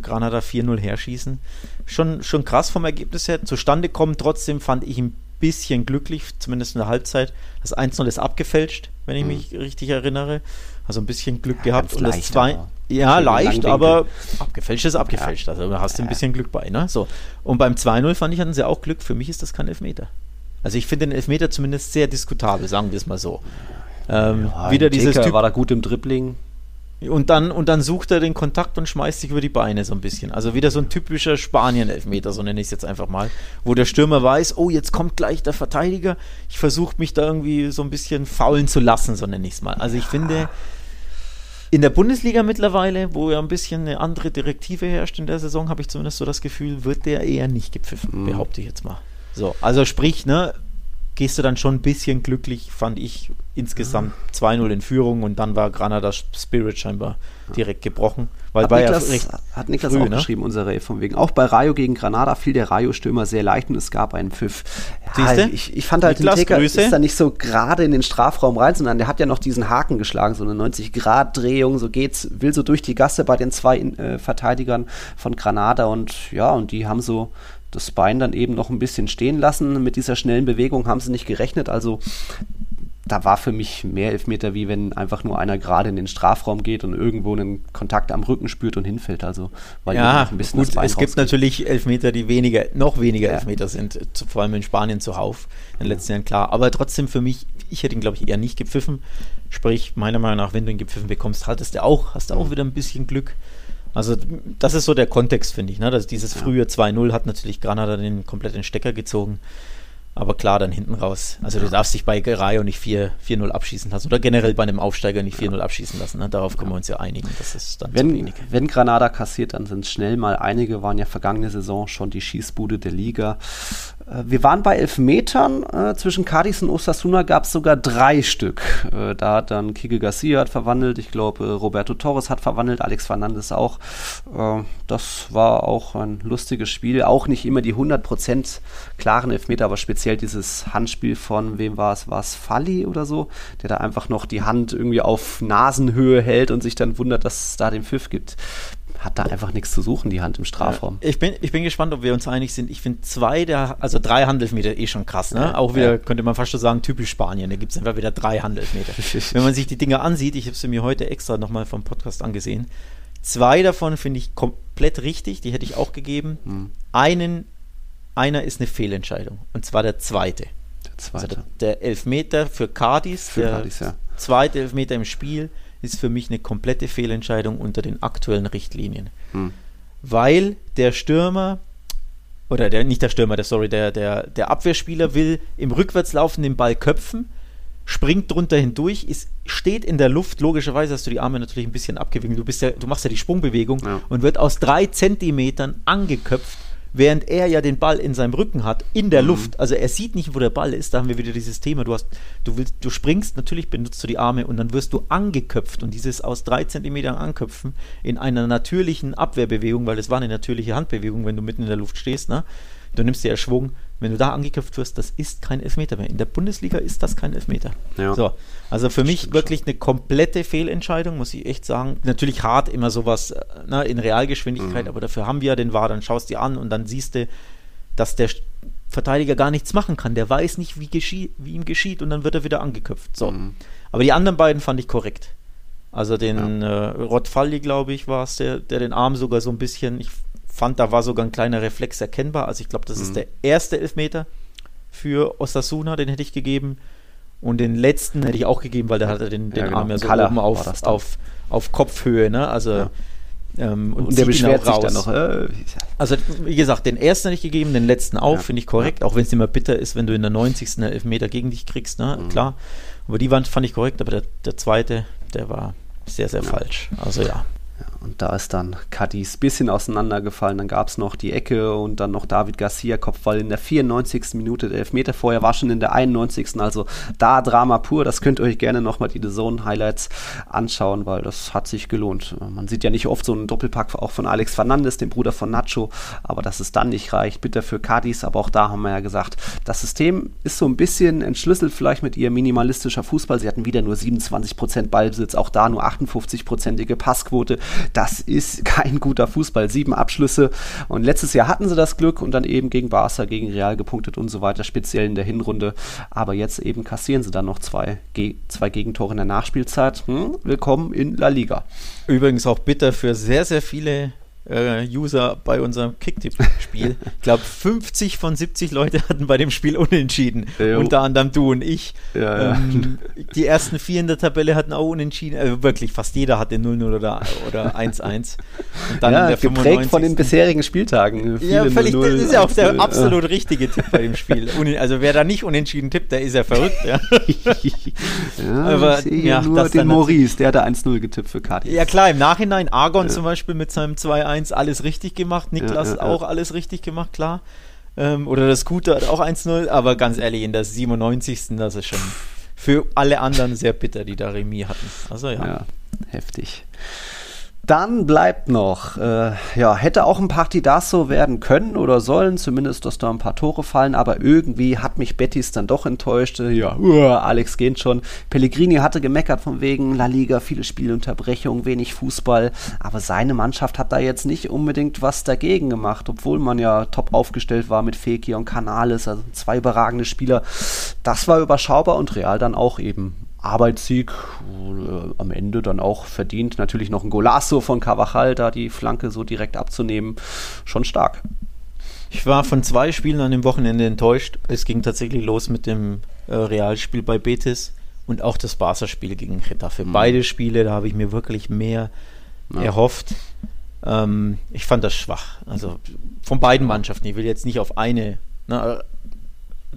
Granada 4-0 herschießen, schon, schon krass vom Ergebnis her. Zustande kommen trotzdem fand ich ein bisschen glücklich, zumindest in der Halbzeit. Das 1-0 ist abgefälscht, wenn ich mhm. mich richtig erinnere. Also ein bisschen Glück ja, gehabt. Und das 2, ja, leicht, aber abgefälscht ist abgefälscht. Also da hast du ein bisschen Glück bei. Ne? So. Und beim 2-0 fand ich, hatten sie auch Glück. Für mich ist das kein Elfmeter. Also ich finde den Elfmeter zumindest sehr diskutabel, sagen wir es mal so. Ähm, ja, wieder dieses Typ war da gut im Dribbling. Und dann, und dann sucht er den Kontakt und schmeißt sich über die Beine so ein bisschen. Also wieder so ein typischer Spanien-Elfmeter, so nenne ich es jetzt einfach mal. Wo der Stürmer weiß, oh, jetzt kommt gleich der Verteidiger. Ich versuche mich da irgendwie so ein bisschen faulen zu lassen, so nenne ich es mal. Also ich finde, in der Bundesliga mittlerweile, wo ja ein bisschen eine andere Direktive herrscht in der Saison, habe ich zumindest so das Gefühl, wird der eher nicht gepfiffen, mhm. behaupte ich jetzt mal. So, also sprich, ne, gehst du dann schon ein bisschen glücklich, fand ich insgesamt 2-0 in Führung und dann war Granadas Spirit scheinbar direkt gebrochen. Weil hat, Niklas, ja hat Niklas früh, auch ne? geschrieben, unsere von wegen. Auch bei Rayo gegen Granada fiel der Rayo-Stürmer sehr leicht und es gab einen Pfiff. Ja, ich, ich, fand halt, Niklas, den Taker Grüße. ist da nicht so gerade in den Strafraum rein, sondern der hat ja noch diesen Haken geschlagen, so eine 90-Grad-Drehung, so geht's, will so durch die Gasse bei den zwei äh, Verteidigern von Granada und ja, und die haben so das Bein dann eben noch ein bisschen stehen lassen. Mit dieser schnellen Bewegung haben sie nicht gerechnet. Also da war für mich mehr Elfmeter, wie wenn einfach nur einer gerade in den Strafraum geht und irgendwo einen Kontakt am Rücken spürt und hinfällt. Also weil ja, ein bisschen gut, es rausgeht. gibt natürlich Elfmeter, die weniger, noch weniger ja. Elfmeter sind, vor allem in Spanien zuhauf in den letzten Jahren klar. Aber trotzdem für mich, ich hätte ihn glaube ich eher nicht gepfiffen. Sprich, meiner Meinung nach, wenn du ihn gepfiffen bekommst, hattest du auch, hast du auch wieder ein bisschen Glück. Also das ist so der Kontext, finde ich. Ne? Dass dieses frühe 2-0 hat natürlich Granada den kompletten Stecker gezogen. Aber klar, dann hinten raus. Also du darfst dich bei Rayo nicht 4-0 abschießen lassen. Oder generell bei einem Aufsteiger nicht 4-0 abschießen lassen. Ne? Darauf können wir uns ja einigen. Das ist dann wenn, zu wenig. Wenn Granada kassiert, dann sind es schnell mal einige, waren ja vergangene Saison schon die Schießbude der Liga. Äh, wir waren bei Elfmetern. Äh, zwischen Cadiz und Osasuna gab es sogar drei Stück. Äh, da hat dann Kike Garcia hat verwandelt, ich glaube Roberto Torres hat verwandelt, Alex Fernandes auch. das war auch ein lustiges Spiel. Auch nicht immer die 100% klaren Elfmeter, aber speziell dieses Handspiel von, wem war es? War es Falli oder so? Der da einfach noch die Hand irgendwie auf Nasenhöhe hält und sich dann wundert, dass es da den Pfiff gibt hat da einfach nichts zu suchen, die Hand im Strafraum. Ich, bin, ich bin gespannt, ob wir uns einig sind. Ich finde zwei der, also drei Handelfmeter eh schon krass, ne? Ja, Auch wieder, ja. könnte man fast schon sagen, typisch Spanien. Da gibt es einfach wieder drei Handelfmeter. Wenn man sich die Dinge ansieht, ich habe sie mir heute extra nochmal vom Podcast angesehen. Zwei davon finde ich komplett richtig, die hätte ich auch gegeben. Hm. Einen einer ist eine Fehlentscheidung. Und zwar der zweite. Der zweite. Also der, der Elfmeter für Cardis, Für der Cardis, ja. zweite Elfmeter im Spiel, ist für mich eine komplette Fehlentscheidung unter den aktuellen Richtlinien. Hm. Weil der Stürmer, oder der, nicht der Stürmer, der, sorry, der, der, der Abwehrspieler will im Rückwärtslaufen den Ball köpfen, springt drunter hindurch, ist, steht in der Luft, logischerweise hast du die Arme natürlich ein bisschen abgewinkelt, du, bist ja, du machst ja die Sprungbewegung Ja. und wird aus drei Zentimetern angeköpft, während er ja den Ball in seinem Rücken hat, in der Luft. Also er sieht nicht, wo der Ball ist. Da haben wir wieder dieses Thema. Du hast, du willst, du springst, natürlich benutzt du die Arme und dann wirst du angeköpft. Und dieses aus drei Zentimetern anköpfen in einer natürlichen Abwehrbewegung, weil es war eine natürliche Handbewegung, wenn du mitten in der Luft stehst, ne? Du nimmst dir ja Schwung. Wenn du da angeköpft wirst, das ist kein Elfmeter mehr. In der Bundesliga ist das kein Elfmeter. Ja. So, also für mich wirklich eine komplette Fehlentscheidung, muss ich echt sagen. Natürlich hart immer sowas äh, ne, in Realgeschwindigkeit, Mhm. aber dafür haben wir ja den VAR, dann schaust dir an und dann siehst du, dass der Verteidiger gar nichts machen kann. Der weiß nicht, wie, geschie wie ihm geschieht und dann wird er wieder angeköpft. So. Mhm. Aber die anderen beiden fand ich korrekt. Also den äh, Rod Falli, glaube ich, war es, der, der den Arm sogar so ein bisschen, ich fand, da war sogar ein kleiner Reflex erkennbar. Also ich glaube, das Mhm. ist der erste Elfmeter für Osasuna, den hätte ich gegeben. Und den letzten hätte ich auch gegeben, weil da hat er den, den Ja, genau. Arm ja so oben auf, auf, auf Kopfhöhe, ne? Also Ja. ähm, Und, der zieht ihn beschwert auch sich raus. dann noch. Äh, Also, wie gesagt, den ersten hätte ich gegeben, den letzten auch, Ja. finde ich korrekt. Auch wenn es immer bitter ist, wenn du in der 90. einen Elfmeter gegen dich kriegst, ne? Mhm. Klar. Aber die waren, fand ich korrekt, aber der, der zweite, der war sehr, sehr falsch. Also ja. Und da ist dann Cadiz bisschen auseinandergefallen. Dann gab es noch die Ecke und dann noch David Garcia Kopfball in der 94. Minute. Der Elfmeter vorher war schon in der 91. Also da Drama pur. Das könnt ihr euch gerne nochmal die Zone-Highlights anschauen, weil das hat sich gelohnt. Man sieht ja nicht oft so einen Doppelpack auch von Alex Fernandes, dem Bruder von Nacho. Aber dass es dann nicht reicht, bitter für Cadiz. Aber auch da haben wir ja gesagt, das System ist so ein bisschen entschlüsselt vielleicht mit ihr minimalistischer Fußball. Sie hatten wieder nur 27% Ballbesitz, auch da nur 58%ige Passquote. Das ist kein guter Fußball. Sieben Abschlüsse. Und letztes Jahr hatten sie das Glück und dann eben gegen Barca, gegen Real gepunktet und so weiter, speziell in der Hinrunde. Aber jetzt eben kassieren sie dann noch zwei, zwei Gegentore in der Nachspielzeit. Hm? Willkommen in La Liga. Übrigens auch bitter für sehr, sehr viele äh, User bei unserem Kicktipp-Spiel. ich glaube, 50 von 70 Leute hatten bei dem Spiel unentschieden. Jo. Unter anderem du und ich. Ja, ja. Ähm, die ersten vier in der Tabelle hatten auch unentschieden. Also wirklich, fast jeder hatte 0-0 oder, oder 1-1. Und dann ja, geprägt von den 95.. bisherigen Spieltagen. Ja, völlig, 0-0, das ist ja auch der 1-0, absolut richtige Tipp bei dem Spiel. Also wer da nicht unentschieden tippt, der ist ja verrückt. Ja, ja, Aber, ich sehe ja, nur den Maurice, der hatte 1-0 getippt für Cadiz. ja klar, im Nachhinein Argon zum Beispiel mit seinem 2-1 alles richtig gemacht. Niklas ja, ja. auch alles richtig gemacht, klar. Ähm, oder das Gute hat auch 1-0, aber ganz ehrlich, in der 97. das ist schon für alle anderen sehr bitter, die da Remis hatten. Also ja. Ja, heftig. Dann bleibt noch, äh, ja, hätte auch ein Partidaso werden können oder sollen, zumindest, dass da ein paar Tore fallen, aber irgendwie hat mich Betis dann doch enttäuscht. Äh, Ja, uah, Alex geht schon. Pellegrini hatte gemeckert von wegen La Liga, viele Spielunterbrechungen, wenig Fußball, aber seine Mannschaft hat da jetzt nicht unbedingt was dagegen gemacht, obwohl man ja top aufgestellt war mit Fekir und Canales, also zwei überragende Spieler. Das war überschaubar und Real dann auch eben Arbeitssieg, äh, am Ende dann auch verdient. Natürlich noch ein Golasso von Carvajal, da die Flanke so direkt abzunehmen. Schon stark. Ich war von zwei Spielen an dem Wochenende enttäuscht. Es ging tatsächlich los mit dem äh, Realspiel bei Betis und auch das Barca-Spiel gegen Getafe. Mhm. Beide Spiele, da habe ich mir wirklich mehr Ja. erhofft. Ähm, ich fand das schwach. Also von beiden Mannschaften. Ich will jetzt nicht auf eine ne,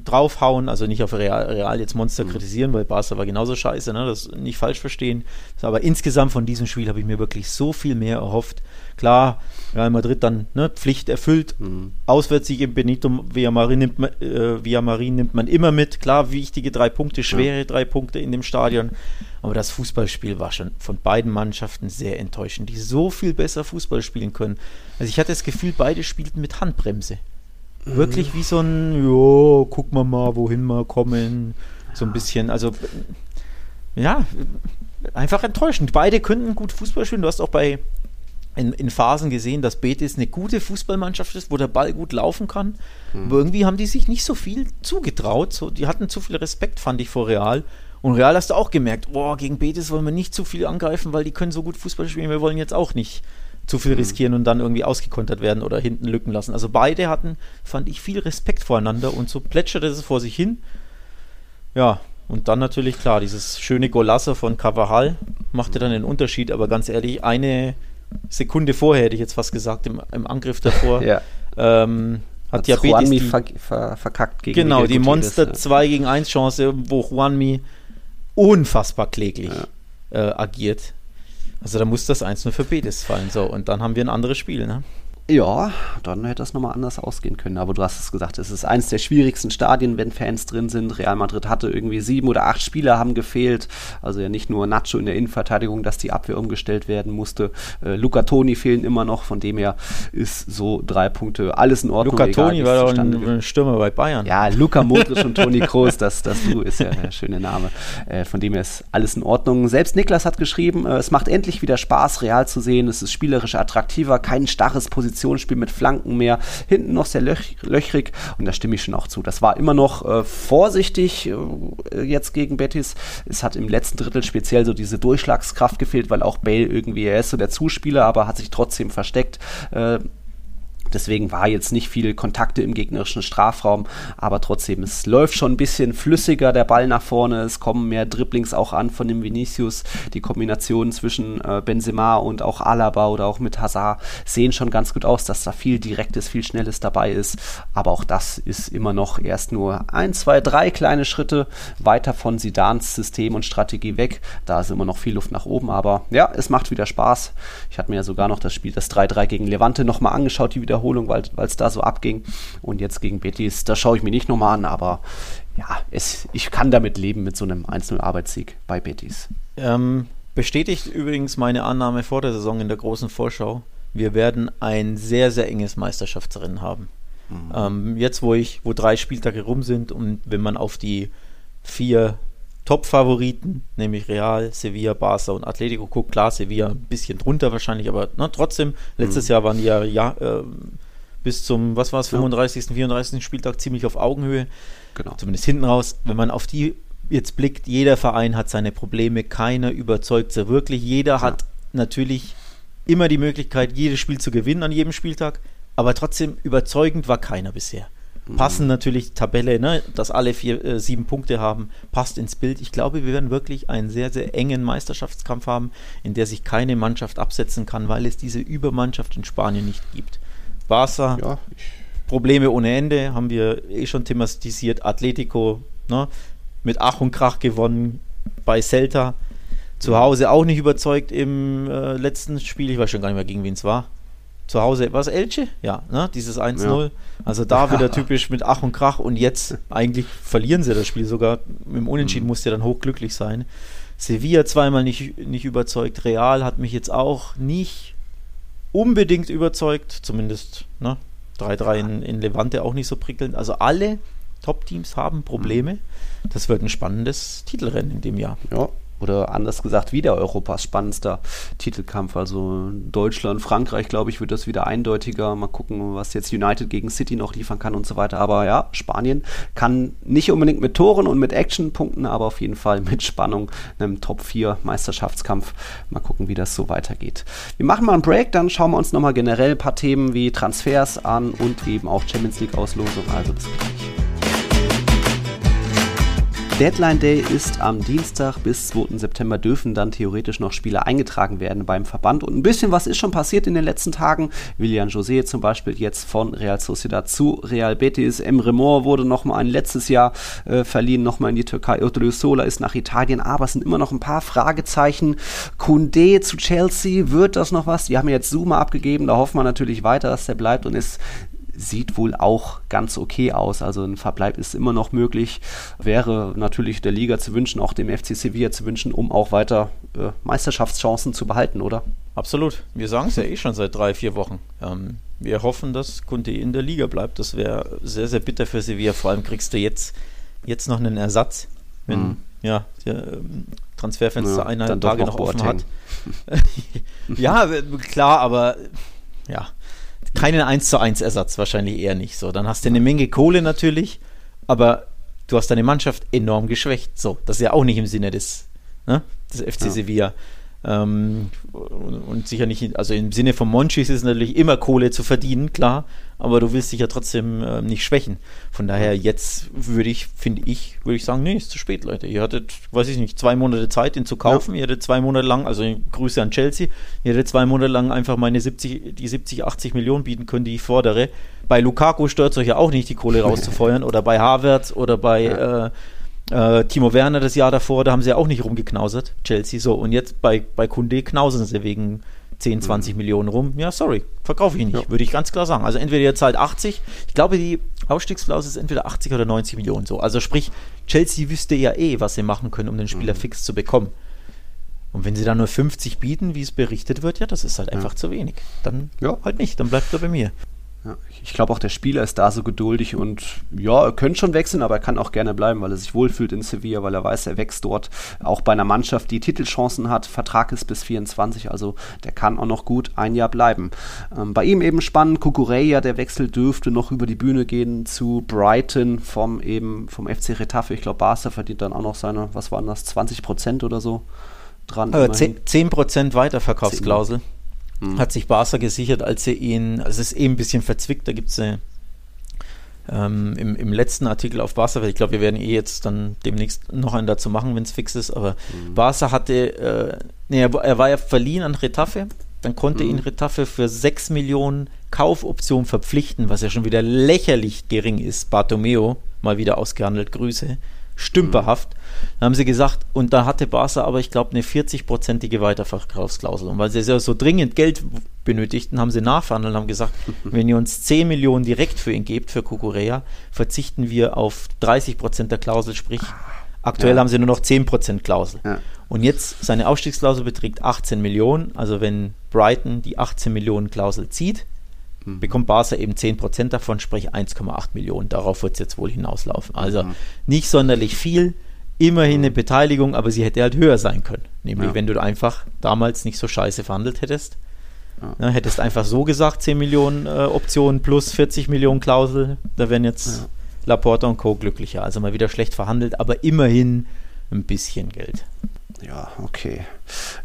draufhauen, also nicht auf Real, Real jetzt Monster Mhm. kritisieren, weil Barca war genauso scheiße, ne? das nicht falsch verstehen. Aber insgesamt von diesem Spiel habe ich mir wirklich so viel mehr erhofft. Klar, Real Madrid dann ne, Pflicht erfüllt. Mhm. Auswärtssieg in Benito Villamarin nimmt, man, äh, Villamarin nimmt man immer mit. Klar, wichtige drei Punkte, schwere drei Punkte in dem Stadion. Aber das Fußballspiel war schon von beiden Mannschaften sehr enttäuschend, die so viel besser Fußball spielen können. Also ich hatte das Gefühl, beide spielten mit Handbremse. Wirklich wie so ein, jo, guck mal mal, wohin wir kommen. So ein bisschen, also ja, einfach enttäuschend. Beide könnten gut Fußball spielen. Du hast auch bei in, in Phasen gesehen, dass Betis eine gute Fußballmannschaft ist, wo der Ball gut laufen kann. Aber irgendwie haben die sich nicht so viel zugetraut. So, die hatten zu viel Respekt, fand ich, vor Real. Und Real hast du auch gemerkt, boah, gegen Betis wollen wir nicht zu viel angreifen, weil die können so gut Fußball spielen, wir wollen jetzt auch nicht zu viel riskieren und dann irgendwie ausgekontert werden oder hinten Lücken lassen. Also beide hatten, fand ich, viel Respekt voreinander und so plätscherte es vor sich hin. Ja, und dann natürlich klar, dieses schöne Golasso von Cavajal machte dann den Unterschied, aber ganz ehrlich, eine Sekunde vorher hätte ich jetzt fast gesagt, im, im Angriff davor, Ja. ähm, hat, Hat Diabetes Juanmi die, ver ver verkackt gegen genau, Miguel die Gutierrez, Monster ja. 2 gegen 1 Chance, wo Juanmi unfassbar kläglich äh, agiert. Also da muss das 1-0 für Betis fallen. So, und dann haben wir ein anderes Spiel, ne? Ja, dann hätte das nochmal anders ausgehen können. Aber du hast es gesagt, es ist eines der schwierigsten Stadien, wenn Fans drin sind. Real Madrid hatte irgendwie sieben oder acht Spieler haben gefehlt. Also ja nicht nur Nacho in der Innenverteidigung, dass die Abwehr umgestellt werden musste. Äh, Luca Toni fehlen immer noch, von dem her ist so drei Punkte alles in Ordnung. Luca Toni war doch ein, ein Stürmer bei Bayern. Ja, Luca Modric und Toni Kroos, das, das du ist ja der schöne Name. Äh, von dem her ist alles in Ordnung. Selbst Niklas hat geschrieben, äh, es macht endlich wieder Spaß, Real zu sehen. Es ist spielerisch attraktiver, kein starres Positionsspiel mit Flanken mehr. Hinten noch sehr löch löchrig und da stimme ich schon auch zu. Das war immer noch äh, vorsichtig äh, jetzt gegen Betis. Es hat im letzten Drittel speziell so diese Durchschlagskraft gefehlt, weil auch Bale irgendwie, er ist so der Zuspieler, aber hat sich trotzdem versteckt. Äh, Deswegen war jetzt nicht viel Kontakte im gegnerischen Strafraum, aber trotzdem, es läuft schon ein bisschen flüssiger der Ball nach vorne. Es kommen mehr Dribblings auch an von dem Vinicius. Die Kombinationen zwischen äh, Benzema und auch Alaba oder auch mit Hazard sehen schon ganz gut aus, dass da viel Direktes, viel Schnelles dabei ist. Aber auch das ist immer noch erst nur ein, zwei, drei kleine Schritte weiter von Sidans System und Strategie weg. Da ist immer noch viel Luft nach oben, aber ja, es macht wieder Spaß. Ich hatte mir ja sogar noch das Spiel, das 3-3 gegen Levante nochmal angeschaut, die Wiederholung, weil es da so abging. Und jetzt gegen Betis, das schaue ich mir nicht nochmal an, aber ja, es, ich kann damit leben mit so einem 1-0-Arbeitssieg bei Betis. Ähm, bestätigt übrigens meine Annahme vor der Saison in der großen Vorschau. Wir werden ein sehr, sehr enges Meisterschaftsrennen haben. Ähm, jetzt, wo ich, wo drei Spieltage rum sind und wenn man auf die vier Top-Favoriten, nämlich Real, Sevilla, Barca und Atletico guckt, klar, Sevilla ein bisschen drunter wahrscheinlich, aber na, trotzdem, letztes Jahr waren die ja, ja äh, bis zum, was war es, Ja. 35., 34. Spieltag ziemlich auf Augenhöhe Genau. zumindest hinten raus, wenn man auf die jetzt blickt, jeder Verein hat seine Probleme, keiner überzeugt so wirklich. Jeder hat natürlich immer die Möglichkeit, jedes Spiel zu gewinnen an jedem Spieltag, aber trotzdem überzeugend war keiner bisher. Passen natürlich Tabelle, ne, dass alle vier, äh, sieben Punkte haben, passt ins Bild. Ich glaube, wir werden wirklich einen sehr, sehr engen Meisterschaftskampf haben, in der sich keine Mannschaft absetzen kann, weil es diese Übermannschaft in Spanien nicht gibt. Barca, Ja, Probleme ohne Ende, haben wir eh schon thematisiert. Atletico ne, mit Ach und Krach gewonnen bei Celta. Zu Hause auch nicht überzeugt im äh, letzten Spiel. Ich weiß schon gar nicht mehr, gegen wen es war. Zu Hause, was Elche? Ja, ne, dieses 1-0. Ja. Also da wieder typisch mit Ach und Krach und jetzt eigentlich verlieren sie das Spiel sogar. Im Unentschieden Mhm. musst du ja dann hochglücklich sein. Sevilla zweimal nicht, nicht überzeugt. Real hat mich jetzt auch nicht unbedingt überzeugt, zumindest ne, 3-3 in, in Levante auch nicht so prickelnd. Also alle Top-Teams haben Probleme. Das wird ein spannendes Titelrennen in dem Jahr. Ja, oder anders gesagt, wieder Europas spannendster Titelkampf. Also Deutschland, Frankreich, glaube ich, wird das wieder eindeutiger. Mal gucken, was jetzt United gegen City noch liefern kann und so weiter. Aber ja, Spanien kann nicht unbedingt mit Toren und mit Action punkten, aber auf jeden Fall mit Spannung, einem Top 4 Meisterschaftskampf. Mal gucken, wie das so weitergeht. Wir machen mal einen Break, dann schauen wir uns nochmal generell ein paar Themen wie Transfers an und eben auch Champions League Auslosung. Also bis gleich. Deadline Day ist am Dienstag bis 2. September dürfen dann theoretisch noch Spieler eingetragen werden beim Verband. Und ein bisschen was ist schon passiert in den letzten Tagen. Willian José zum Beispiel jetzt von Real Sociedad zu Real Betis. Emre Mor wurde nochmal ein letztes Jahr äh, verliehen, nochmal in die Türkei. Odriozola ist nach Italien, aber es sind immer noch ein paar Fragezeichen. Kunde zu Chelsea, wird das noch was? Die haben jetzt Zuma abgegeben, da hoffen wir natürlich weiter, dass der bleibt und ist sieht wohl auch ganz okay aus. Also ein Verbleib ist immer noch möglich. Wäre natürlich der Liga zu wünschen, auch dem FC Sevilla zu wünschen, um auch weiter äh, Meisterschaftschancen zu behalten, oder? Absolut. Wir sagen es ja eh schon seit drei, vier Wochen. Ähm, wir hoffen, dass Conte in der Liga bleibt. Das wäre sehr, sehr bitter für Sevilla. Vor allem kriegst du jetzt, jetzt noch einen Ersatz, wenn Mhm. ja, der ähm, Transferfenster Ja, eineinhalb Tage noch noch offen hat. ja, klar, aber ja, keinen 1 zu 1 Ersatz wahrscheinlich eher nicht. So, dann hast du eine Menge Kohle natürlich, aber du hast deine Mannschaft enorm geschwächt. So, das ist ja auch nicht im Sinne des, ne, des FC Ja. Sevilla. Ähm, und sicher nicht, also im Sinne von Monchis ist es natürlich immer Kohle zu verdienen, klar, aber du willst dich ja trotzdem äh, nicht schwächen. Von daher jetzt würde ich, finde ich, würde ich sagen, nee, ist zu spät, Leute. Ihr hattet, weiß ich nicht, zwei Monate Zeit, ihn zu kaufen. Ja. Ihr hattet zwei Monate lang, also Grüße an Chelsea, ihr hättet zwei Monate lang einfach meine 70, die 70, 80 Millionen bieten können, die ich fordere. Bei Lukaku stört es euch ja auch nicht, die Kohle rauszufeuern oder bei Havertz oder bei ja. äh, äh, Timo Werner das Jahr davor, da haben sie ja auch nicht rumgeknausert, Chelsea. So, und jetzt bei, bei Kunde knausen sie wegen 10, 20 mhm. Millionen rum. Ja, sorry, verkaufe ich nicht, ja. würde ich ganz klar sagen. Also entweder ihr zahlt 80, ich glaube, die Ausstiegsklausel ist entweder 80 oder 90 Millionen so. Also sprich, Chelsea wüsste ja eh, was sie machen können, um den Spieler mhm. fix zu bekommen. Und wenn sie dann nur 50 bieten, wie es berichtet wird, ja, das ist halt einfach ja. zu wenig. Dann ja. halt nicht, dann bleibt er bei mir. Ja, ich glaube auch der Spieler ist da so geduldig und ja, er könnte schon wechseln, aber er kann auch gerne bleiben, weil er sich wohlfühlt in Sevilla, weil er weiß, er wächst dort auch bei einer Mannschaft, die Titelchancen hat. Vertrag ist bis 24, also der kann auch noch gut ein Jahr bleiben. Ähm, bei ihm eben spannend, Kukureya, der Wechsel dürfte noch über die Bühne gehen zu Brighton vom eben vom FC Retafe. Ich glaube, Barca verdient dann auch noch seine, was waren das, 20 Prozent oder so dran. Äh, 10, 10 Prozent Weiterverkaufsklausel. 10 mhm. hat sich Barca gesichert, als sie ihn, also es ist eben ein bisschen verzwickt, da gibt es ähm, im, im, letzten Artikel auf Barca, ich glaube, wir werden eh jetzt dann demnächst noch einen dazu machen, wenn es fix ist, aber mhm. Barca hatte, äh, nee, er, war ja verliehen an Retafe, dann konnte mhm. ihn Retafe für 6 Millionen Kaufoption verpflichten, was ja schon wieder lächerlich gering ist. Bartomeo, mal wieder ausgehandelt, Grüße stümperhaft. Dann haben sie gesagt, und da hatte Barca aber, ich glaube, eine 40-prozentige Weiterverkaufsklausel. Und weil sie ja so dringend Geld benötigten, haben sie nachverhandelt und haben gesagt, wenn ihr uns 10 Millionen direkt für ihn gebt, für Kukurea, verzichten wir auf 30 Prozent der Klausel, sprich, aktuell ja. haben sie nur noch 10 Prozent Klausel. Ja. Und jetzt, seine Ausstiegsklausel beträgt 18 Millionen, also wenn Brighton die 18 Millionen Klausel zieht, mhm. bekommt Barca eben 10% davon, sprich 1,8 Millionen. Darauf wird es jetzt wohl hinauslaufen. Also mhm. nicht sonderlich viel, immerhin eine. Beteiligung, aber sie hätte halt höher sein können. Nämlich, ja. wenn du einfach damals nicht so scheiße verhandelt hättest. Ja. Ne, hättest einfach so gesagt, 10 Millionen äh, Optionen plus 40 Millionen Klausel, da wären jetzt ja. Laporta und Co. glücklicher. Also mal wieder schlecht verhandelt, aber immerhin ein bisschen Geld. Ja, okay.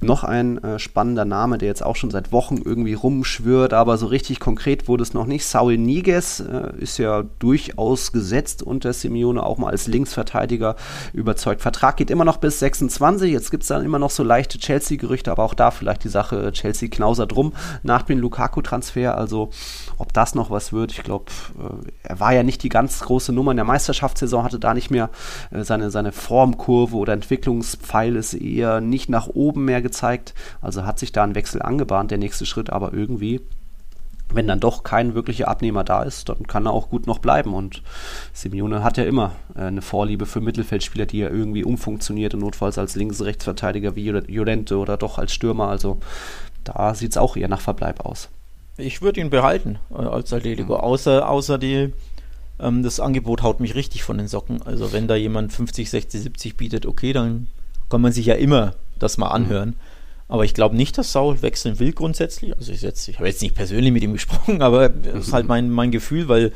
Noch ein äh, spannender Name, der jetzt auch schon seit Wochen irgendwie rumschwirrt, aber so richtig konkret wurde es noch nicht. Saul Niguez äh, ist ja durchaus gesetzt unter Simeone, auch mal als Linksverteidiger überzeugt. Vertrag geht immer noch bis 26. Jetzt gibt es dann immer noch so leichte Chelsea-Gerüchte, aber auch da vielleicht die Sache Chelsea Knauser drum nach dem Lukaku-Transfer. Also ob das noch was wird, ich glaube, äh, er war ja nicht die ganz große Nummer in der Meisterschaftssaison, hatte da nicht mehr äh, seine, seine Formkurve oder Entwicklungspfeil ist eher nicht nach oben mehr gezeigt. Also hat sich da ein Wechsel angebahnt, der nächste Schritt, aber irgendwie wenn dann doch kein wirklicher Abnehmer da ist, dann kann er auch gut noch bleiben. Und Simeone hat ja immer äh, eine Vorliebe für Mittelfeldspieler, die er irgendwie umfunktioniert und notfalls als Links-Rechtsverteidiger wie Llorente oder doch als Stürmer. Also da sieht es auch eher nach Verbleib aus. Ich würde ihn behalten äh, als Atletico, mhm. außer, außer die, ähm, das Angebot haut mich richtig von den Socken. Also wenn da jemand 50, 60, 70 bietet, okay, dann kann man sich ja immer das mal anhören. Mhm. Aber ich glaube nicht, dass Saul wechseln will grundsätzlich. Also ich, ich habe jetzt nicht persönlich mit ihm gesprochen, aber das ist halt mein, mein Gefühl, weil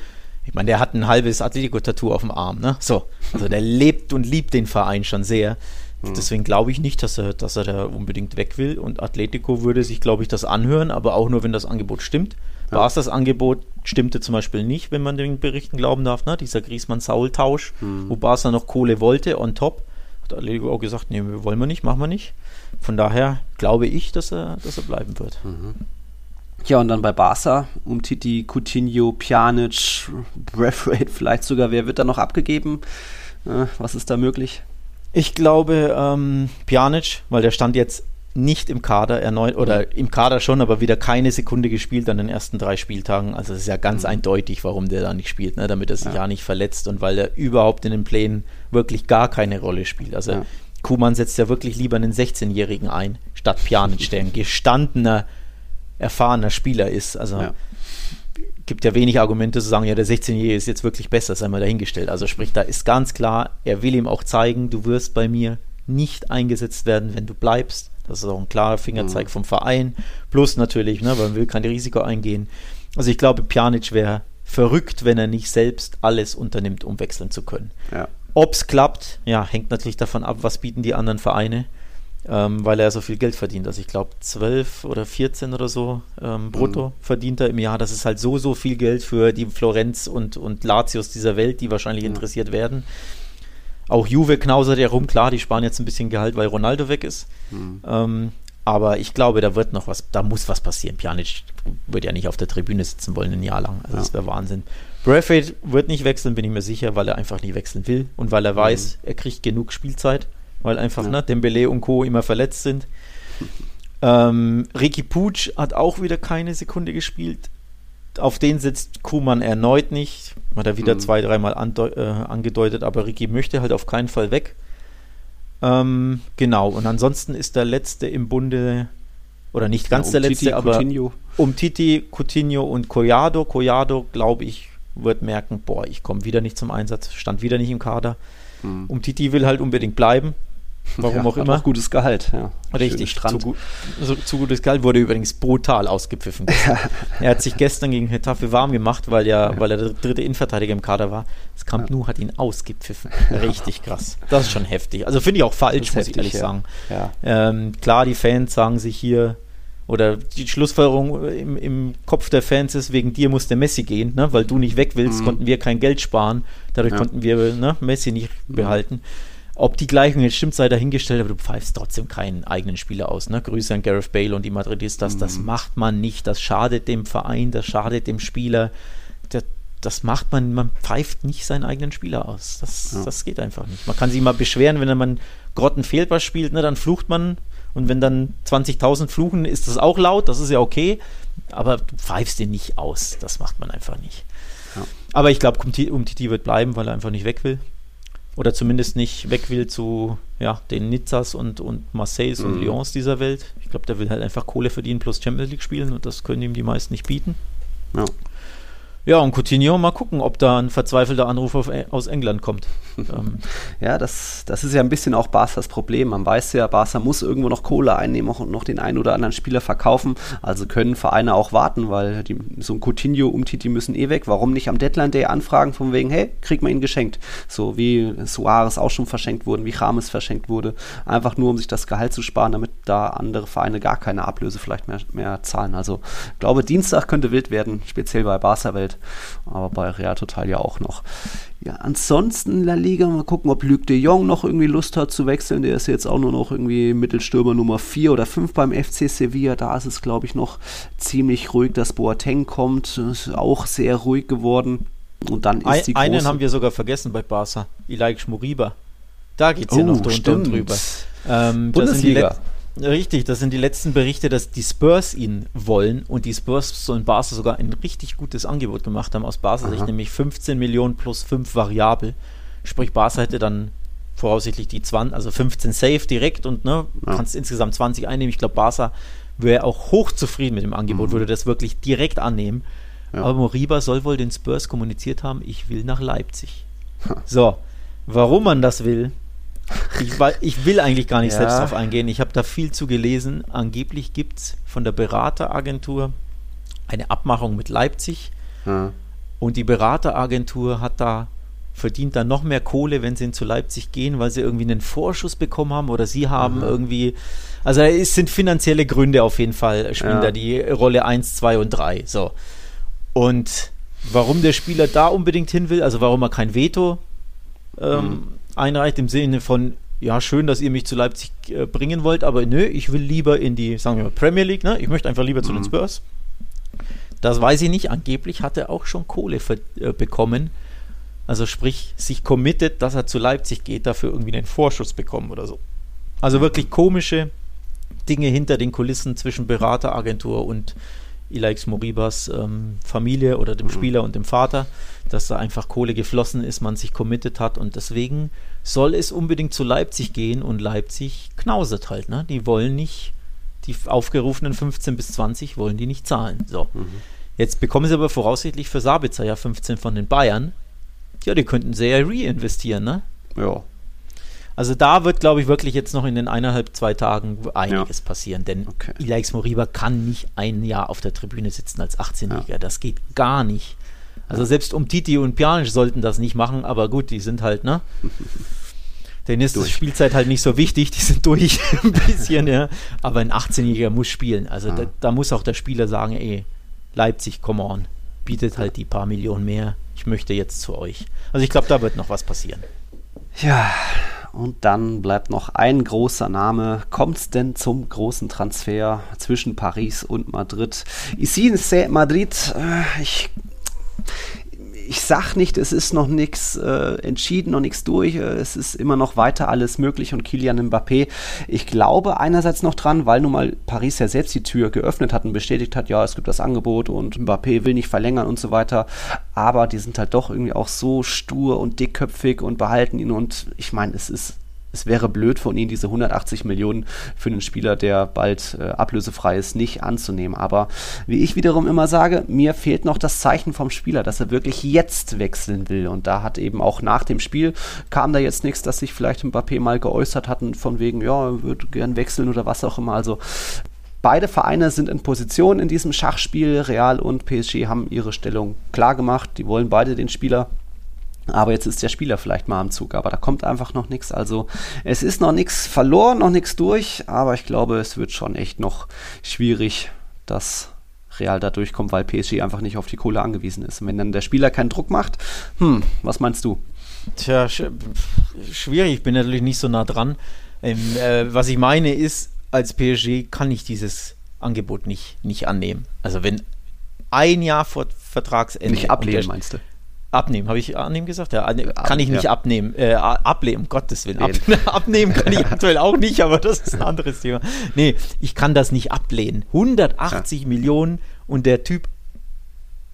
ich meine, der hat ein halbes Atletico-Tattoo auf dem Arm, ne? So. Also der lebt und liebt den Verein schon sehr. Mhm. Deswegen glaube ich nicht, dass er, dass er da unbedingt weg will. Und Atletico würde sich, glaube ich, das anhören, aber auch nur, wenn das Angebot stimmt. Ja. War es das Angebot, stimmte zum Beispiel nicht, wenn man den Berichten glauben darf, ne? dieser Griesmann-Saul-Tausch, mhm. wo Barca noch Kohle wollte on top. Hat Atletico auch gesagt, nee, wollen wir nicht, machen wir nicht. Von daher glaube ich, dass er, dass er bleiben wird. Mhm. Ja, und dann bei Barca, um Titi, Coutinho, Pjanic, Braithwaite vielleicht sogar, wer wird da noch abgegeben? Äh, was ist da möglich? Ich glaube ähm, Pjanic, weil der stand jetzt nicht im Kader erneut, oder mhm. im Kader schon, aber wieder keine Sekunde gespielt an den ersten drei Spieltagen. Also es ist ja ganz mhm. eindeutig, warum der da nicht spielt, ne? damit er sich ja. ja. nicht verletzt und weil er überhaupt in den Plänen wirklich gar keine Rolle spielt. Also ja. Kuman setzt ja wirklich lieber einen 16-Jährigen ein, statt Pjanic, der ein gestandener, erfahrener Spieler ist. Also ja. gibt ja wenig Argumente zu sagen, ja, der 16-Jährige ist jetzt wirklich besser, sei mal dahingestellt. Also sprich, da ist ganz klar, er will ihm auch zeigen, du wirst bei mir nicht eingesetzt werden, wenn du bleibst. Das ist auch ein klarer Fingerzeig mhm. vom Verein. Plus natürlich, ne, man will kein Risiko eingehen. Also ich glaube, Pjanic wäre verrückt, wenn er nicht selbst alles unternimmt, um wechseln zu können. Ja. Ob es klappt, ja, hängt natürlich davon ab, was bieten die anderen Vereine. ähm, weil er so viel Geld verdient. Also ich glaube 12 oder 14 oder so ähm, brutto mhm. verdient er im Jahr. Das ist halt so, so viel Geld für die Florenz und, und Latios dieser Welt, die wahrscheinlich mhm. interessiert werden. Auch Juve knausert ja rum, klar, die sparen jetzt ein bisschen Gehalt, weil Ronaldo weg ist. Mhm. Ähm, aber ich glaube, da wird noch was, da muss was passieren. Pjanic wird ja nicht auf der Tribüne sitzen wollen ein Jahr lang. Also ja. das wäre Wahnsinn. Braithwaite wird nicht wechseln, bin ich mir sicher, weil er einfach nicht wechseln will und weil er mhm. weiß, er kriegt genug Spielzeit, weil einfach ja. ne, Dembele und Co. immer verletzt sind. ähm, Ricky Puig hat auch wieder keine Sekunde gespielt. Auf den sitzt Kuhmann erneut nicht. Hat er wieder mhm. zwei, dreimal äh, angedeutet, aber Ricky möchte halt auf keinen Fall weg. Ähm, genau, und ansonsten ist der letzte im Bunde, oder nicht ganz ja, um der letzte, Titi, aber Coutinho. um Titi, Coutinho und Collado. Collado, glaube ich, wird merken, boah, ich komme wieder nicht zum Einsatz, stand wieder nicht im Kader. Mhm. Um Titi will halt unbedingt bleiben. Warum ja, auch immer. Auch gutes Gehalt, ja. Richtig, zu, gut, so, zu, gutes Gehalt wurde übrigens brutal ausgepfiffen. er hat sich gestern gegen Hetafe warm gemacht, weil, ja, ja. weil er der dritte Innenverteidiger im Kader war. Das Camp ja. Nou hat ihn ausgepfiffen. Richtig krass. Das ist schon heftig. Also finde ich auch falsch, muss heftig, ich ehrlich sagen. Ähm, klar, die Fans sagen sich hier, oder die Schlussfolgerung im, im, Kopf der Fans ist, wegen dir muss der Messi gehen, ne? weil du nicht weg willst, mhm. konnten wir kein Geld sparen, dadurch konnten wir ne, Messi nicht mhm. behalten. Ob die Gleichung jetzt stimmt, sei dahingestellt, aber du pfeifst trotzdem keinen eigenen Spieler aus. Ne? Grüße an Gareth Bale und die Madridistas. Mhm. Das macht man nicht. Das schadet dem Verein, das schadet dem Spieler. Das, das macht man, man pfeift nicht seinen eigenen Spieler aus. Das, ja. das geht einfach nicht. Man kann sich mal beschweren, wenn man Grottenfehlbar spielt, ne, dann flucht man. Und wenn dann 20.000 fluchen, ist das auch laut, das ist ja okay. Aber du pfeifst den nicht aus. Das macht man einfach nicht. Ja. Aber ich glaube, Umtiti wird bleiben, weil er einfach nicht weg will oder zumindest nicht weg will zu ja, den Nizzas und, und Marseilles mhm. und Lyons dieser Welt. Ich glaube, der will halt einfach Kohle verdienen plus Champions League spielen und das können ihm die meisten nicht bieten. Ja. Ja, und Coutinho, mal gucken, ob da ein verzweifelter Anruf auf, aus England kommt. ähm. Ja, das, das ist ja ein bisschen auch Barca's Problem. Man weiß ja, Barca muss irgendwo noch Kohle einnehmen und noch den einen oder anderen Spieler verkaufen. Also können Vereine auch warten, weil die, so ein Coutinho um Titi müssen eh weg. Warum nicht am Deadline Day anfragen von wegen, hey, kriegt man ihn geschenkt. So wie Suarez auch schon verschenkt wurde, wie Rames verschenkt wurde. Einfach nur, um sich das Gehalt zu sparen, damit da andere Vereine gar keine Ablöse vielleicht mehr, mehr zahlen. Also ich glaube, Dienstag könnte wild werden, speziell bei Barca-Welt aber bei Real Total ja auch noch. Ja, ansonsten La Liga, mal gucken, ob Luc de Jong noch irgendwie Lust hat zu wechseln. Der ist jetzt auch nur noch irgendwie Mittelstürmer Nummer 4 oder 5 beim FC Sevilla. Da ist es, glaube ich, noch ziemlich ruhig, dass Boateng kommt. Ist auch sehr ruhig geworden. Und dann ist Ein, die große Einen haben wir sogar vergessen bei Barca. Ilaik Moriba. Da geht es oh, ja noch drunter und drüber. Ähm, Bundesliga. Richtig, das sind die letzten Berichte, dass die Spurs ihn wollen und die Spurs sollen Barca sogar ein richtig gutes Angebot gemacht haben aus Barca Sicht, nämlich 15 Millionen plus 5 variabel. Sprich, Barca hätte dann voraussichtlich die 20, also 15 safe direkt und ne, ja. kannst insgesamt 20 einnehmen. Ich glaube, Barca wäre auch hochzufrieden mit dem Angebot, mhm. würde das wirklich direkt annehmen. Ja. Aber Moriba soll wohl den Spurs kommuniziert haben, ich will nach Leipzig. so, warum man das will, ich, ich, will eigentlich gar nicht ja. selbst darauf eingehen. Ich habe da viel zu gelesen. Angeblich gibt es von der Berateragentur eine Abmachung mit Leipzig. Ja. Und die Berateragentur hat da verdient dann noch mehr Kohle, wenn sie zu Leipzig gehen, weil sie irgendwie einen Vorschuss bekommen haben oder sie haben mhm. irgendwie. Also es sind finanzielle Gründe auf jeden Fall, spielen ja. da die Rolle 1, 2 und 3. So. Und warum der Spieler da unbedingt hin will, also warum er kein Veto ähm, mhm einreicht im Sinne von, ja, schön, dass ihr mich zu Leipzig äh, bringen wollt, aber nö, ich will lieber in die, sagen wir mal, Premier League, ne? Ich möchte einfach lieber zu den mhm. Spurs. Das weiß ich nicht. Angeblich hat er auch schon Kohle für, äh, bekommen. Also sprich, sich committed, dass er zu Leipzig geht, dafür irgendwie einen Vorschuss bekommen oder so. Also wirklich komische Dinge hinter den Kulissen zwischen Berateragentur und Ilaix Moribas ähm, Familie oder dem mhm. Spieler und dem Vater, dass da einfach Kohle geflossen ist, man sich committed hat und deswegen soll es unbedingt zu Leipzig gehen und Leipzig knausert halt, ne? Die wollen nicht, die aufgerufenen 15 bis 20 wollen die nicht zahlen. So. Mhm. Jetzt bekommen sie aber voraussichtlich für Sabitzer ja 15 von den Bayern. Ja, die könnten sehr reinvestieren, ne? Ja. Also da wird, glaube ich, wirklich jetzt noch in den eineinhalb, zwei Tagen einiges ja. passieren, denn okay. Ilaix Moriba kann nicht ein Jahr auf der Tribüne sitzen als 18-Jähriger. Ja. Das geht gar nicht. Also selbst um Titi und Pjanic sollten das nicht machen, aber gut, die sind halt, ne? Denen ist durch. die Spielzeit halt nicht so wichtig, die sind durch ein bisschen, ja. Aber ein 18-Jähriger muss spielen. Also ah. da, da, muss auch der Spieler sagen, ey, Leipzig, come on, bietet halt die paar Millionen mehr. Ich möchte jetzt zu euch. Also ich glaube, da wird noch was passieren. Ja, und dann bleibt noch ein großer Name. Kommt es denn zum großen Transfer zwischen Paris und Madrid? Ici in Madrid, äh, ich, ich sag nicht, es ist noch nichts äh, entschieden, noch nichts durch. Äh, es ist immer noch weiter alles möglich und Kilian Mbappé, ich glaube einerseits noch dran, weil nun mal Paris ja selbst die Tür geöffnet hat und bestätigt hat, ja, es gibt das Angebot und Mbappé will nicht verlängern und so weiter. Aber die sind halt doch irgendwie auch so stur und dickköpfig und behalten ihn und ich meine, es ist es wäre blöd von ihnen, diese 180 Millionen für einen Spieler, der bald äh, ablösefrei ist, nicht anzunehmen. Aber wie ich wiederum immer sage, mir fehlt noch das Zeichen vom Spieler, dass er wirklich jetzt wechseln will. Und da hat eben auch nach dem Spiel kam da jetzt nichts, dass sich vielleicht Mbappé mal geäußert hatten, von wegen, ja, er würde gern wechseln oder was auch immer. Also Beide Vereine sind in Position in diesem Schachspiel. Real und PSG haben ihre Stellung klar gemacht. Die wollen beide den Spieler aber jetzt ist der Spieler vielleicht mal am Zug, aber da kommt einfach noch nichts. Also es ist noch nichts verloren, noch nichts durch, aber ich glaube, es wird schon echt noch schwierig, dass Real da durchkommt, weil PSG einfach nicht auf die Kohle angewiesen ist. Und wenn dann der Spieler keinen Druck macht, hm, was meinst du? Tja, sch schwierig, ich bin natürlich nicht so nah dran. Ähm, äh, was ich meine ist, als PSG kann ich dieses Angebot nicht, nicht annehmen. Also wenn ein Jahr vor Vertragsende. Nicht ablehnen, meinst du? Abnehmen, habe ich annehmen gesagt? Ja, kann ich nicht ja. abnehmen. Äh, ablehnen, um Gottes Willen. Ab, abnehmen kann ich aktuell auch nicht, aber das ist ein anderes Thema. Nee, ich kann das nicht ablehnen. 180 ja. Millionen und der Typ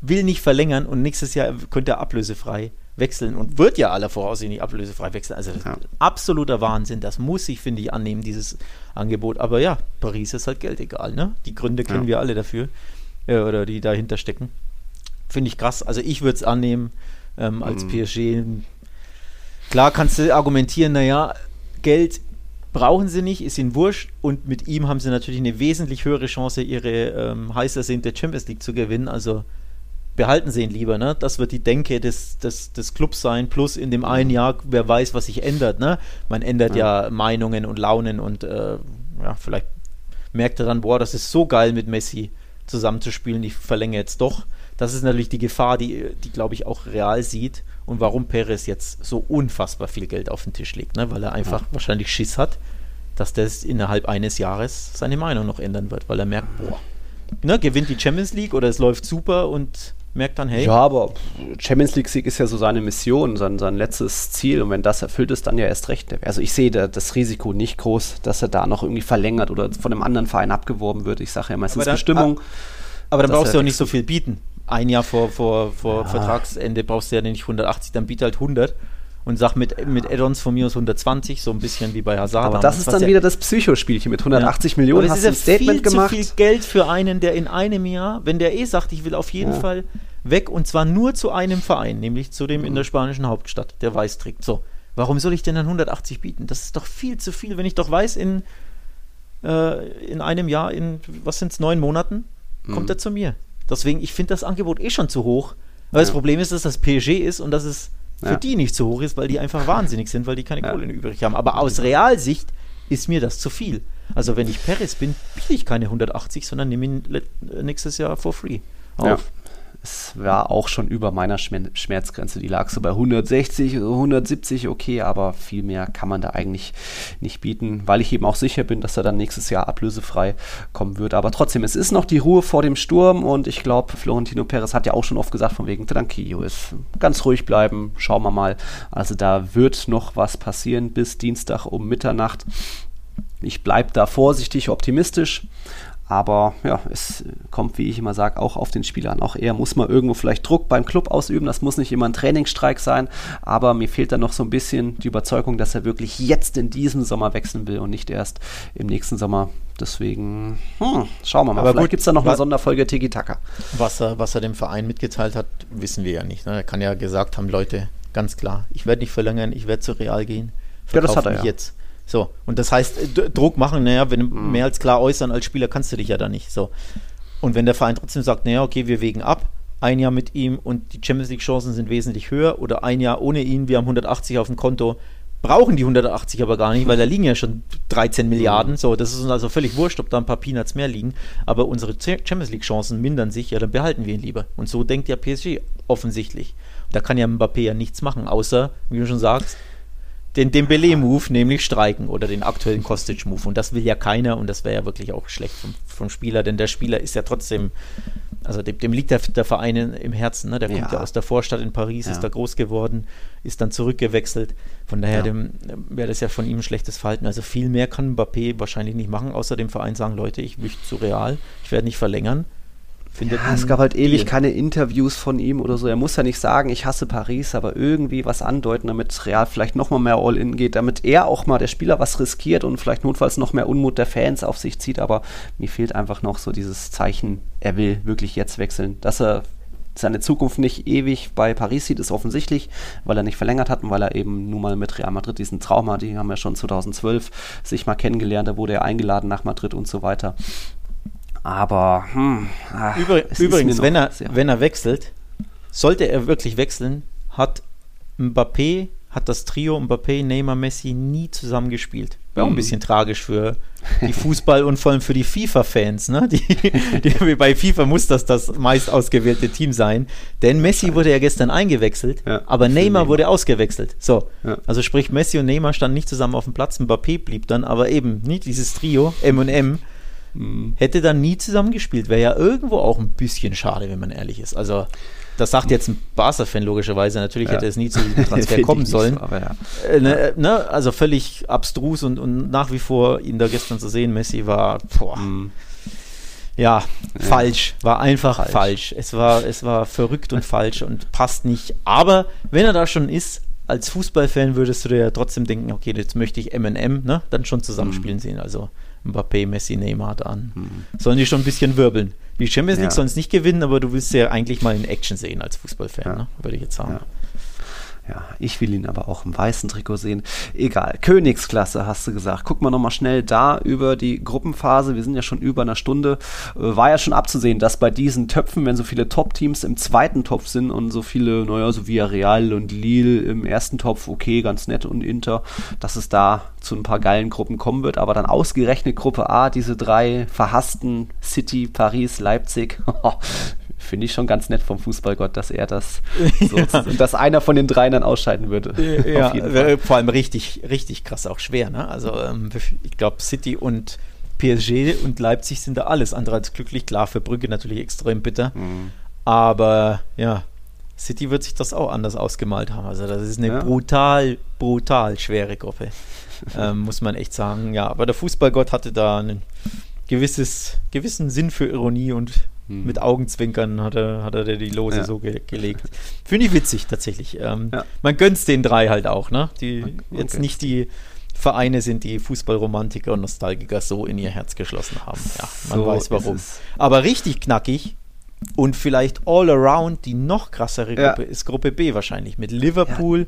will nicht verlängern und nächstes Jahr könnte er ablösefrei wechseln und wird ja aller Voraussicht nicht ablösefrei wechseln. Also ja. absoluter Wahnsinn. Das muss ich, finde ich, annehmen, dieses Angebot. Aber ja, Paris ist halt Geld egal. Ne? Die Gründe kennen wir alle dafür äh, oder die dahinter stecken. Finde ich krass. Also ich würde es annehmen ähm, als mhm. PSG. Klar kannst du argumentieren, naja, Geld brauchen sie nicht, ist ihnen wurscht und mit ihm haben sie natürlich eine wesentlich höhere Chance, ihre ähm, heiß ersehnte Champions League zu gewinnen. Also behalten sie ihn lieber, ne? Das wird die Denke des, des, des Clubs sein, plus in dem einen Jahr, wer weiß, was sich ändert, ne? Man ändert ja, ja Meinungen und Launen und äh, ja, vielleicht merkt er dann, boah, das ist so geil mit Messi zusammenzuspielen, ich verlängere jetzt doch das ist natürlich die Gefahr, die, die glaube ich, auch real sieht und warum Perez jetzt so unfassbar viel Geld auf den Tisch legt, ne? weil er einfach ja. wahrscheinlich Schiss hat, dass das innerhalb eines Jahres seine Meinung noch ändern wird, weil er merkt, boah, ne, gewinnt die Champions League oder es läuft super und merkt dann, hey. Ja, aber Champions League-Sieg ist ja so seine Mission, sein, sein letztes Ziel. Und wenn das erfüllt ist, dann ja erst recht. Also ich sehe da das Risiko nicht groß, dass er da noch irgendwie verlängert oder von einem anderen Verein abgeworben wird. Ich sage ja es ist Bestimmung. Aber dann brauchst du auch nicht so viel bieten ein Jahr vor, vor, vor ja. Vertragsende brauchst du ja nicht 180, dann biete halt 100 und sag mit, mit Add-ons von mir aus 120, so ein bisschen wie bei Hazard. Aber das ist dann ja, wieder das Psychospielchen mit 180 ja. Millionen. Aber hast du ein Statement viel gemacht. Zu viel Geld für einen, der in einem Jahr, wenn der eh sagt, ich will auf jeden ja. Fall weg und zwar nur zu einem Verein, nämlich zu dem in der spanischen Hauptstadt, der weiß trägt. So, warum soll ich denn dann 180 bieten? Das ist doch viel zu viel, wenn ich doch weiß, in, äh, in einem Jahr, in was sind es, neun Monaten, kommt mhm. er zu mir. Deswegen, ich finde das Angebot eh schon zu hoch. Weil ja. das Problem ist, dass das PSG ist und dass es für ja. die nicht zu hoch ist, weil die einfach wahnsinnig sind, weil die keine. Kohle übrig haben. Aber aus Realsicht ist mir das zu viel. Also wenn ich Paris bin, biete ich keine 180, sondern nehme ihn nächstes Jahr for free auf. Es war auch schon über meiner Schmerzgrenze. Die lag so bei 160, 170, okay, aber viel mehr kann man da eigentlich nicht bieten, weil ich eben auch sicher bin, dass er dann nächstes Jahr ablösefrei kommen wird. Aber trotzdem, es ist noch die Ruhe vor dem Sturm und ich glaube, Florentino Perez hat ja auch schon oft gesagt, von wegen Tranquillo ist ganz ruhig bleiben, schauen wir mal. Also da wird noch was passieren bis Dienstag um Mitternacht. Ich bleibe da vorsichtig optimistisch. Aber ja, es kommt, wie ich immer sage, auch auf den Spieler an. Auch er muss mal irgendwo vielleicht Druck beim Club ausüben. Das muss nicht immer ein Trainingsstreik sein. Aber mir fehlt da noch so ein bisschen die Überzeugung, dass er wirklich jetzt in diesem Sommer wechseln will und nicht erst im nächsten Sommer. Deswegen, hm, schauen wir mal. Aber vielleicht gibt es da noch eine Sonderfolge Tiki Taka. Was er, was er dem Verein mitgeteilt hat, wissen wir ja nicht. Ne? Er kann ja gesagt haben, Leute, ganz klar, ich werde nicht verlängern, ich werde zu Real gehen. Ja, das hat er ja. jetzt. So, und das heißt, äh, Druck machen, naja, wenn mhm. mehr als klar äußern als Spieler kannst du dich ja da nicht. So. Und wenn der Verein trotzdem sagt, naja, okay, wir wägen ab, ein Jahr mit ihm und die Champions League-Chancen sind wesentlich höher oder ein Jahr ohne ihn, wir haben 180 auf dem Konto, brauchen die 180 aber gar nicht, weil da liegen ja schon 13 Milliarden. So, das ist uns also völlig wurscht, ob da ein paar Peanuts mehr liegen. Aber unsere Champions League-Chancen mindern sich, ja, dann behalten wir ihn lieber. Und so denkt ja PSG offensichtlich. Da kann ja Mbappé ja nichts machen, außer, wie du schon sagst, den Dembele-Move, nämlich streiken oder den aktuellen Kostic-Move. Und das will ja keiner und das wäre ja wirklich auch schlecht vom, vom, Spieler, denn der Spieler ist ja trotzdem, also dem, dem liegt der, der, Verein im Herzen. Ne? Der kommt ja. ja aus der Vorstadt in Paris, ja. ist da groß geworden, ist dann zurückgewechselt. Von daher ja. wäre das ja von ihm ein schlechtes Verhalten. Also viel mehr kann Mbappé wahrscheinlich nicht machen, außer dem Verein sagen, Leute, ich möchte zu Real, ich werde nicht verlängern findet. Ja, es gab halt ewig Deal. keine Interviews von ihm oder so. Er muss ja nicht sagen, ich hasse Paris, aber irgendwie was andeuten, damit Real vielleicht nochmal mehr All-In geht, damit er auch mal der Spieler was riskiert und vielleicht notfalls noch mehr Unmut der Fans auf sich zieht. Aber mir fehlt einfach noch so dieses Zeichen, er will wirklich jetzt wechseln. Dass er seine Zukunft nicht ewig bei Paris sieht, ist offensichtlich, weil er nicht verlängert hat und weil er eben nun mal mit Real Madrid diesen Traum hat. Die haben ja schon 2012 sich mal kennengelernt, da wurde er eingeladen nach Madrid und so weiter. Aber hm, ach, Übr übrigens, wenn er, wenn er wechselt, sollte er wirklich wechseln, hat Mbappé, hat das Trio Mbappé, Neymar, Messi nie zusammengespielt. Wäre auch ein mhm. bisschen tragisch für die Fußball- und vor allem für die FIFA-Fans. Ne? Die, die, bei FIFA muss das das meist ausgewählte Team sein. Denn Messi wurde ja gestern eingewechselt, ja, aber Neymar, Neymar, wurde ausgewechselt. So, ja. also sprich Messi und Neymar standen nicht zusammen auf dem Platz. Mbappé blieb dann aber eben nicht dieses Trio M und M Mhm. Hätte dann nie zusammengespielt. Wäre ja irgendwo auch ein bisschen schade, wenn man ehrlich ist. Also, das sagt jetzt ein Barca-Fan logischerweise. Natürlich ja. hätte es nie zu diesem Transfer kommen sollen. So, ja. äh, ne, ne, also völlig abstrus und, und nach wie vor ihn da gestern zu sehen. Messi war, boah, mhm. ja, ja, falsch. War einfach falsch. falsch. Es, war, es war verrückt und falsch und passt nicht. Aber wenn er da schon ist, als Fußballfan würdest du dir ja trotzdem denken, okay, jetzt möchte ich MM, ne, dann schon zusammenspielen mhm. sehen. Also Mbappé, Messi, Neymar an. Mhm. Sollen die schon ein bisschen wirbeln. Die Champions League ja. sollen es nicht gewinnen, aber du willst ja eigentlich mal in Action sehen als Fußballfan, ja. ne? würde ich jetzt sagen. Ja. Ja, ich will ihn aber auch im weißen Trikot sehen. Egal. Königsklasse hast du gesagt. Guck mal nochmal schnell da über die Gruppenphase. Wir sind ja schon über einer Stunde. Äh, war ja schon abzusehen, dass bei diesen Töpfen, wenn so viele Top-Teams im zweiten Topf sind und so viele, naja, so wie Real und Lille im ersten Topf, okay, ganz nett und Inter, dass es da zu ein paar geilen Gruppen kommen wird. Aber dann ausgerechnet Gruppe A, diese drei verhassten City, Paris, Leipzig. finde ich schon ganz nett vom Fußballgott, dass er das so, ja. dass einer von den dreien dann ausscheiden würde. Ja, vor allem richtig, richtig krass auch schwer. Ne? Also ähm, ich glaube, City und PSG und Leipzig sind da alles andere als glücklich. Klar, für Brügge natürlich extrem bitter. Mhm. Aber ja, City wird sich das auch anders ausgemalt haben. Also das ist eine ja. brutal, brutal schwere Gruppe. ähm, muss man echt sagen. Ja, aber der Fußballgott hatte da einen gewisses, gewissen Sinn für Ironie und hm. Mit Augenzwinkern hat er, hat er die Lose ja. so ge gelegt. Finde ich witzig tatsächlich. Ähm, ja. Man gönnt es den drei halt auch, ne? Die okay. jetzt nicht die Vereine sind, die Fußballromantiker und Nostalgiker so in ihr Herz geschlossen haben. Ja, man so weiß warum. Aber richtig knackig und vielleicht all around die noch krassere Gruppe ja. ist Gruppe B wahrscheinlich mit Liverpool,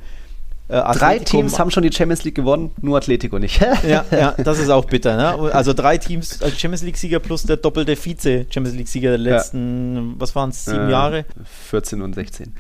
äh, drei Teams haben schon die Champions League gewonnen, nur Atletico nicht. ja, ja, das ist auch bitter. Ne? Also drei Teams als Champions League-Sieger plus der doppelte Vize-Champions League-Sieger der letzten, ja. was waren es, sieben äh, Jahre? 14 und 16.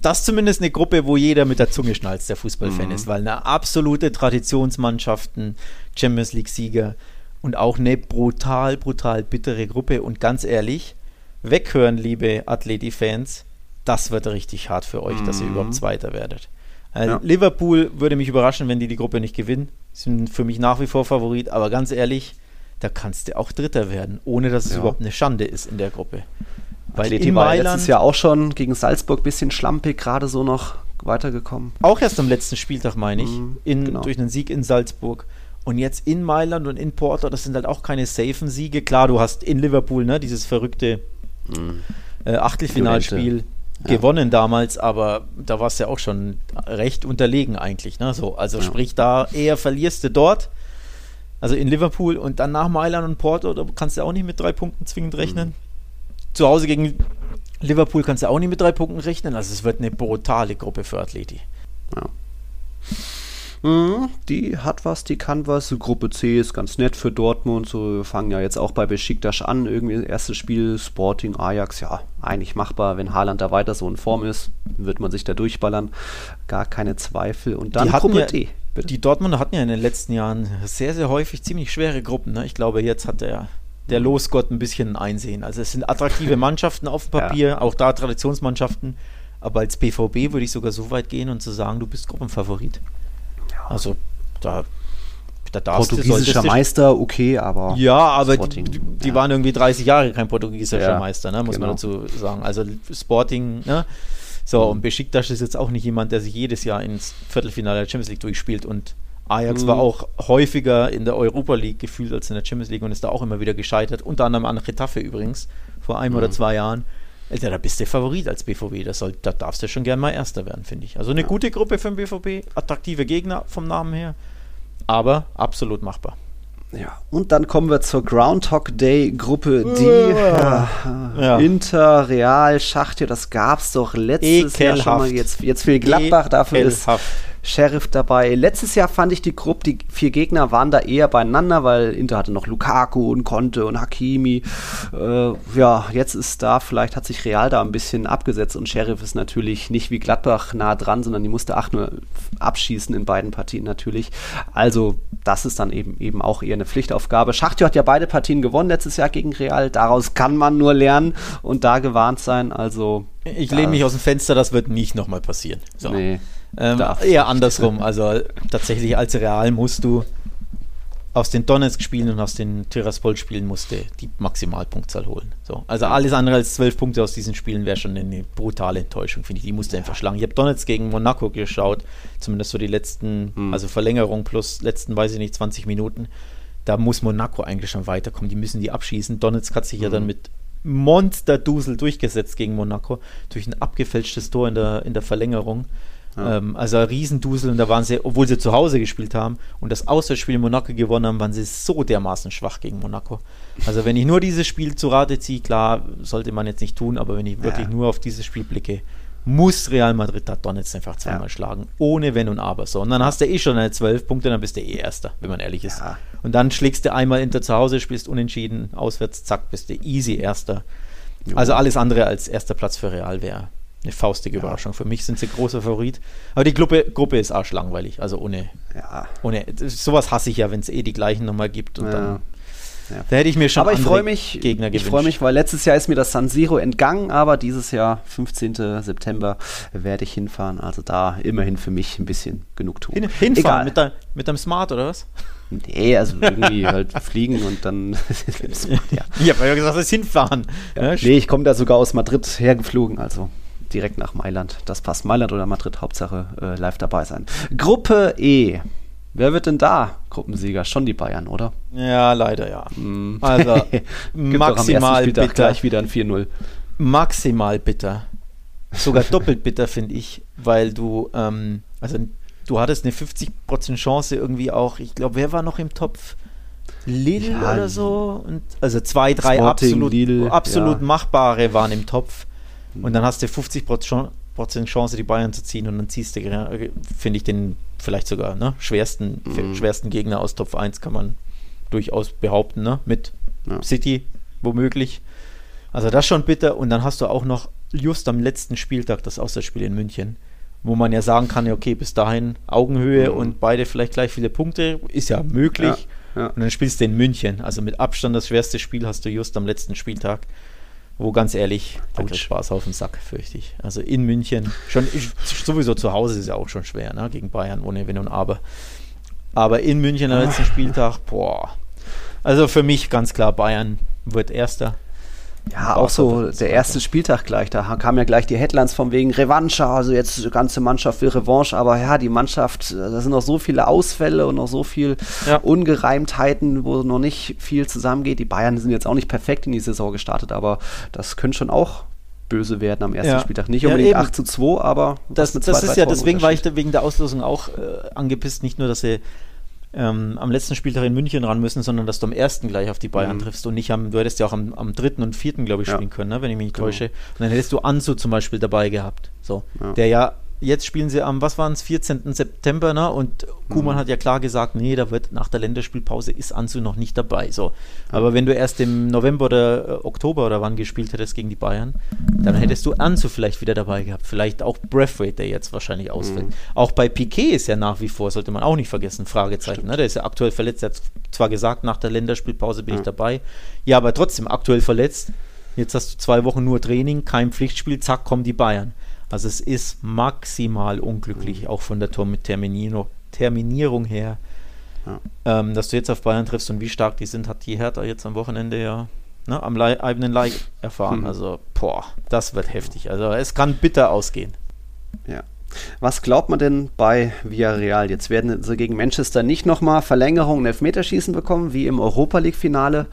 Das ist zumindest eine Gruppe, wo jeder mit der Zunge schnalzt, der Fußballfan mhm. ist, weil eine absolute Traditionsmannschaften, Champions League-Sieger und auch eine brutal, brutal bittere Gruppe. Und ganz ehrlich, weghören, liebe Atleti-Fans, das wird richtig hart für euch, mhm. dass ihr mhm. überhaupt Zweiter werdet. Äh, ja. Liverpool würde mich überraschen, wenn die die Gruppe nicht gewinnen. Sind für mich nach wie vor Favorit, aber ganz ehrlich, da kannst du auch Dritter werden, ohne dass es ja. überhaupt eine Schande ist in der Gruppe. Weil Atleti war Mailand, letztes Jahr auch schon gegen Salzburg ein bisschen schlampig, gerade so noch weitergekommen. Auch erst am letzten Spieltag, meine ich, mm, in, genau. durch einen Sieg in Salzburg. Und jetzt in Mailand und in Porto, das sind halt auch keine safen Siege. Klar, du hast in Liverpool ne, dieses verrückte mm. äh, Achtelfinalspiel gewonnen damals, aber da war es ja auch schon recht unterlegen eigentlich. Ne? So, also ja. sprich, da eher verlierst du dort, also in Liverpool und dann nach Mailand und Porto, da kannst du auch nicht mit drei Punkten zwingend rechnen. Mhm. Zu Hause gegen Liverpool kannst du auch nicht mit drei Punkten rechnen. Also es wird eine brutale Gruppe für Athleti. Ja. Mhm, die hat was, die kann was. Gruppe C ist ganz nett für Dortmund. So wir fangen ja jetzt auch bei Besiktas an. Irgendwie das erste Spiel Sporting Ajax, ja, eigentlich machbar. Wenn Haaland da weiter so in Form ist, wird man sich da durchballern. Gar keine Zweifel. Und dann die Gruppe ja, D. Die Dortmunder hatten ja in den letzten Jahren sehr, sehr häufig ziemlich schwere Gruppen. Ne? Ich glaube, jetzt hat der, der. Losgott ein bisschen Einsehen. Also es sind attraktive Mannschaften auf dem Papier, auch da Traditionsmannschaften. Aber als BVB würde ich sogar so weit gehen und zu sagen, du bist Gruppenfavorit. Also da, da darfst Portugiesischer du- Meister, okay, aber. Ja, aber die, Sporting, die, die ja. waren irgendwie 30 Jahre kein portugiesischer Ja, Meister, ne, muss man genau. dazu sagen. Also Sporting, ne? So, und Besiktas ist jetzt auch nicht jemand, der sich jedes Jahr ins Viertelfinale der Champions League durchspielt und Ajax Mhm. war auch häufiger in der Europa League gefühlt als in der Champions League und ist da auch immer wieder gescheitert. Unter anderem an Getafe übrigens, vor einem Mhm. oder zwei Jahren. Alter, da bist du Favorit als BVB. Das soll, da darfst du schon gern mal Erster werden, finde ich. Also eine gute Gruppe für den BVB, attraktive Gegner vom Namen her, aber absolut machbar. Ja, und dann kommen wir zur Groundhog Day Gruppe, die ja, Ja. Inter, Real, Schachtja, das gab's doch letztes Jahr schon mal. Ekelhaft. Jetzt, jetzt für Gladbach, dafür ist Ekelhaft. Sheriff dabei. Letztes Jahr fand ich die Gruppe, die vier Gegner waren da eher beieinander, weil Inter hatte noch Lukaku und Conte und Hakimi. Äh, ja, jetzt ist da, vielleicht hat sich Real da ein bisschen abgesetzt und Sheriff ist natürlich nicht wie Gladbach nah dran, sondern die musste 8-0 abschießen in beiden Partien natürlich. Also, das ist dann eben, eben auch eher eine Pflichtaufgabe. Schachtjo hat ja beide Partien gewonnen letztes Jahr gegen Real. Daraus kann man nur lernen und da gewarnt sein. Also, Ich lehne mich aus dem Fenster, das wird nicht nochmal passieren. So. Nee. Ähm, eher andersrum. Also tatsächlich als Real musst du aus den Donetsk-Spielen und aus den Tiraspol-Spielen musste die Maximalpunktzahl holen. So. Also alles andere als zwölf Punkte aus diesen Spielen wäre schon eine brutale Enttäuschung, finde ich. Die musste einfach schlagen. Ich habe Donetsk gegen Monaco geschaut, zumindest so die letzten, Hm. also Verlängerung plus letzten, weiß ich nicht, 20 Minuten. Da muss Monaco eigentlich schon weiterkommen. Die müssen die abschießen. Donetsk hat sich ja Hm. dann mit Monsterdusel durchgesetzt gegen Monaco durch ein abgefälschtes Tor in der, in der Verlängerung. Ja. Ähm, also ein Riesendusel und da waren sie, obwohl sie zu Hause gespielt haben und das Auswärtsspiel in Monaco gewonnen haben, waren sie so dermaßen schwach gegen Monaco. Also wenn ich nur dieses Spiel zu Rate ziehe, klar, sollte man jetzt nicht tun, aber wenn ich wirklich Ja. nur auf dieses Spiel blicke, muss Real Madrid da Donetsk einfach zweimal Ja. schlagen, ohne Wenn und Aber. So, und dann hast du eh schon eine 12 Punkte, dann bist du eh Erster, wenn man ehrlich ist. Ja. Und dann schlägst du einmal Inter zu Hause, spielst unentschieden, auswärts, zack, bist du easy Erster. Also alles andere als erster Platz für Real wäre eine faustige Überraschung. Für mich sind sie großer Favorit. Aber die Gruppe, Gruppe ist arschlangweilig. Also ohne, Ja. ohne sowas hasse ich ja, wenn es eh die gleichen nochmal gibt. Und Ja. dann, Ja. da hätte ich mir schon aber ich freue mich, Gegner ich gewünscht. freue mich, weil letztes Jahr ist mir das San Siro entgangen, aber dieses Jahr, 15. September, werde ich hinfahren. Also da immerhin für mich ein bisschen genug tun. Hin, hinfahren mit, dein, mit deinem Smart oder was? Nee, also irgendwie halt fliegen und dann. ja. Ich habe ja gesagt, das ist hinfahren. Ja, Nee, ich komme da sogar aus Madrid hergeflogen, also direkt nach Mailand. Das passt. Mailand oder Madrid, Hauptsache äh, live dabei sein. Gruppe E. Wer wird denn da Gruppensieger? Schon die Bayern, oder? ja, leider ja. Mm. Also maximal bitter. gleich wieder ein 4-0. maximal bitter. Sogar doppelt bitter, finde ich, weil du, ähm, also du hattest eine 50% Chance irgendwie auch, ich glaube, wer war noch im Topf? Lille Ja, oder so? Und, also zwei, drei Sporting, absolut, Lille, absolut ja. machbare waren im Topf. Und dann hast du 50 Prozent Chance, die Bayern zu ziehen und dann ziehst du, finde ich, den vielleicht sogar ne, schwersten, Mhm. schwersten Gegner aus Top 1, kann man durchaus behaupten, ne? mit Ja. City womöglich. Also das schon bitter. Und dann hast du auch noch just am letzten Spieltag das Auswärtsspiel in München, wo man ja sagen kann, okay, bis dahin Augenhöhe Mhm. und beide vielleicht gleich viele Punkte, ist ja möglich. Ja, ja. Und dann spielst du in München. Also mit Abstand das schwerste Spiel hast du just am letzten Spieltag. Wo ganz ehrlich, da kriegt Spaß auf den Sack, fürchte ich. Also in München, schon ich- sowieso zu Hause ist ja auch schon schwer, ne? Gegen Bayern, ohne Wenn und Aber. Aber in München am letzten Spieltag, boah. Also für mich ganz klar, Bayern wird Erster. Ja, auch so der erste Spieltag gleich. Da kamen ja gleich die Headlines von wegen Revanche. Also jetzt die ganze Mannschaft will Revanche. Aber ja, die Mannschaft, da sind noch so viele Ausfälle und noch so viel Ja. Ungereimtheiten, wo noch nicht viel zusammengeht. Die Bayern sind jetzt auch nicht perfekt in die Saison gestartet, aber das könnte schon auch böse werden am ersten Ja. Spieltag. Nicht Ja, unbedingt eben. 8 zu 2, aber Das, das zwei, ist ja, Toren deswegen war ich wegen der Auslosung auch äh, angepisst. Nicht nur, dass sie ähm, am letzten Spieltag in München ran müssen, sondern dass du am ersten gleich auf die Bayern Mhm. triffst und nicht am, du hättest ja auch am, am dritten und vierten, glaube ich, Ja. spielen können, ne, wenn ich mich nicht Genau. täusche. Und dann hättest du Ansu zum Beispiel dabei gehabt, so, Ja. der ja jetzt spielen sie am, was waren es, 14. September, ne? Und Kuhmann mhm. hat ja klar gesagt, nee, da wird nach der Länderspielpause ist Ansu noch nicht dabei. So. Aber wenn du erst im November oder äh, Oktober oder wann gespielt hättest gegen die Bayern, dann hättest du Ansu vielleicht wieder dabei gehabt. Vielleicht auch Breathwaite, der jetzt wahrscheinlich ausfällt. Mhm. Auch bei Piquet ist ja nach wie vor, sollte man auch nicht vergessen, Fragezeichen. Ne? Der ist ja aktuell verletzt. Er hat zwar gesagt, nach der Länderspielpause bin ja. ich dabei. Ja, aber trotzdem aktuell verletzt. Jetzt hast du zwei Wochen nur Training, kein Pflichtspiel, zack, kommen die Bayern. Also es ist maximal unglücklich, mhm. auch von der Terminierung, Terminierung her. Ja. Ähm, dass du jetzt auf Bayern triffst und wie stark die sind, hat die Hertha jetzt am Wochenende ja ne, am Le eigenen Leib erfahren. Mhm. Also, boah, das wird heftig. Also es kann bitter ausgehen. Ja. Was glaubt man denn bei Villarreal? Jetzt werden sie gegen Manchester nicht nochmal Verlängerung und Elfmeterschießen bekommen, wie im Europa League-Finale.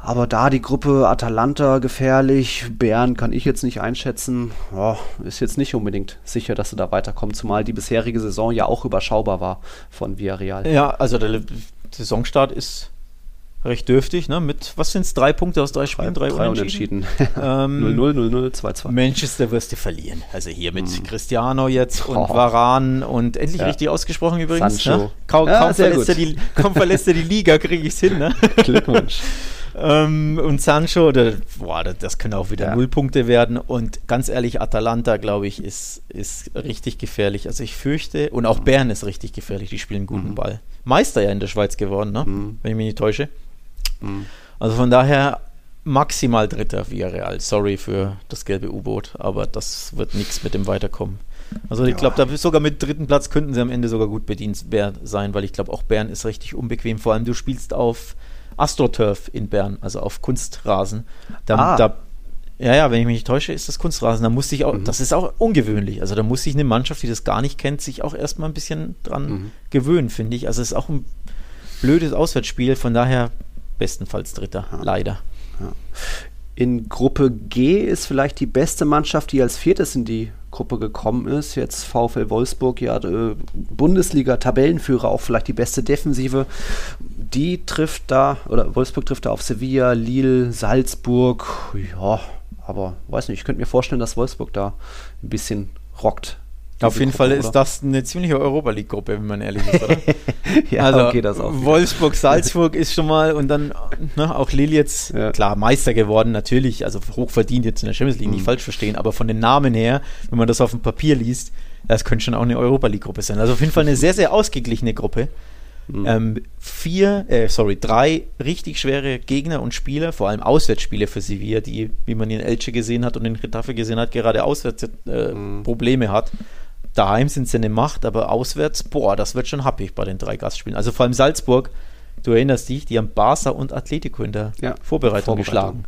Aber da die Gruppe Atalanta gefährlich, Bern kann ich jetzt nicht einschätzen. Oh, ist jetzt nicht unbedingt sicher, dass sie da weiterkommen, zumal die bisherige Saison ja auch überschaubar war von Villarreal. Ja, also der Saisonstart ist recht dürftig, ne? Mit, was sind es, drei Punkte aus drei Spielen? Drei, drei Unentschieden. 0-0, 0-0, 2-2. Manchester wirst du verlieren. Also hier mit hm. Cristiano jetzt und oh. Varan und endlich ja. richtig ausgesprochen übrigens. Sancho. Ne? Kaum, ja, kaum, verlässt die, kaum, verlässt er die, Liga, kriege ich es hin. Ne? Glückwunsch. Ähm, und Sancho, der, boah, das können auch wieder ja. Nullpunkte werden. Und ganz ehrlich, Atalanta, glaube ich, ist, ist richtig gefährlich. Also ich fürchte, und auch Bern ist richtig gefährlich, die spielen guten mhm. Ball. Meister ja in der Schweiz geworden, ne? Mhm. wenn ich mich nicht täusche. Mhm. Also von daher maximal dritter Villarreal. Sorry für das gelbe U-Boot, aber das wird nichts mit dem Weiterkommen. Also ich glaube, da sogar mit dritten Platz könnten sie am Ende sogar gut bedient sein, weil ich glaube, auch Bern ist richtig unbequem. Vor allem du spielst auf AstroTurf in Bern, also auf Kunstrasen. Da, ah. da, ja, ja, wenn ich mich nicht täusche, ist das Kunstrasen. Da muss ich auch, mhm. das ist auch ungewöhnlich. Also da muss sich eine Mannschaft, die das gar nicht kennt, sich auch erstmal ein bisschen dran mhm. gewöhnen, finde ich. Also es ist auch ein blödes Auswärtsspiel, von daher bestenfalls Dritter, ja. leider. Ja. In Gruppe G ist vielleicht die beste Mannschaft, die als viertes in die Gruppe gekommen ist. Jetzt VfL Wolfsburg, ja, äh, Bundesliga-Tabellenführer, auch vielleicht die beste Defensive. Die trifft da, oder Wolfsburg trifft da auf Sevilla, Lille, Salzburg. Ja, aber weiß nicht, ich könnte mir vorstellen, dass Wolfsburg da ein bisschen rockt. Auf jeden Gruppe, Fall ist oder? das eine ziemliche Europa League-Gruppe, wenn man ehrlich ist, oder? ja, also okay, das auch. Wolfsburg, Salzburg ist schon mal und dann ne, auch Lille jetzt, ja. klar, Meister geworden, natürlich, also hochverdient jetzt in der Champions League, mhm. nicht falsch verstehen, aber von den Namen her, wenn man das auf dem Papier liest, das könnte schon auch eine Europa League-Gruppe sein. Also auf jeden Fall eine sehr, sehr ausgeglichene Gruppe. Mhm. Ähm, vier, äh, sorry, drei richtig schwere Gegner und Spieler, vor allem Auswärtsspiele für Sevilla, die, wie man in Elche gesehen hat und in Retafe gesehen hat, gerade auswärts äh, mhm. Probleme hat. Daheim sind sie eine Macht, aber auswärts, boah, das wird schon happig bei den drei Gastspielen. Also vor allem Salzburg, du erinnerst dich, die haben Barca und Atletico in der ja, Vorbereitung, Vorbereitung, geschlagen.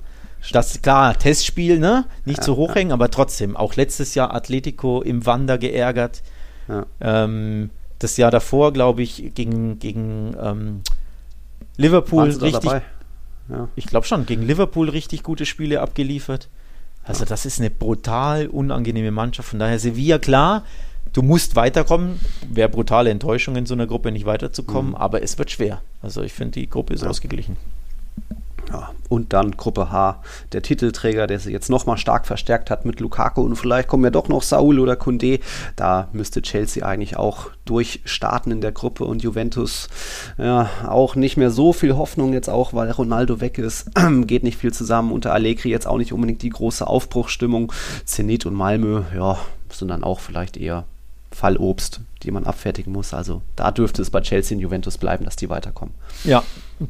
Das ist klar, Testspiel, ne? Nicht ja, zu hoch hängen, ja. aber trotzdem. Auch letztes Jahr Atletico im Wander geärgert. Ja. Ähm, das Jahr davor, glaube ich, gegen, gegen ähm, Liverpool richtig. Ich glaube schon, gegen Liverpool richtig gute Spiele abgeliefert. Also, das ist eine brutal unangenehme Mannschaft. Von daher Sevilla, klar, du musst weiterkommen. Wäre brutale Enttäuschung in so einer Gruppe nicht weiterzukommen, mhm. aber es wird schwer. Also ich finde, die Gruppe ist ja. ausgeglichen. Ja, und dann Gruppe H, der Titelträger, der sich jetzt nochmal stark verstärkt hat mit Lukaku und vielleicht kommen ja doch noch Saul oder Kunde. Da müsste Chelsea eigentlich auch durchstarten in der Gruppe und Juventus ja, auch nicht mehr so viel Hoffnung jetzt auch, weil Ronaldo weg ist. Geht nicht viel zusammen. Unter Allegri jetzt auch nicht unbedingt die große Aufbruchsstimmung. Zenit und Malmö, ja, sind dann auch vielleicht eher Fallobst, die man abfertigen muss. Also da dürfte es bei Chelsea und Juventus bleiben, dass die weiterkommen. Ja,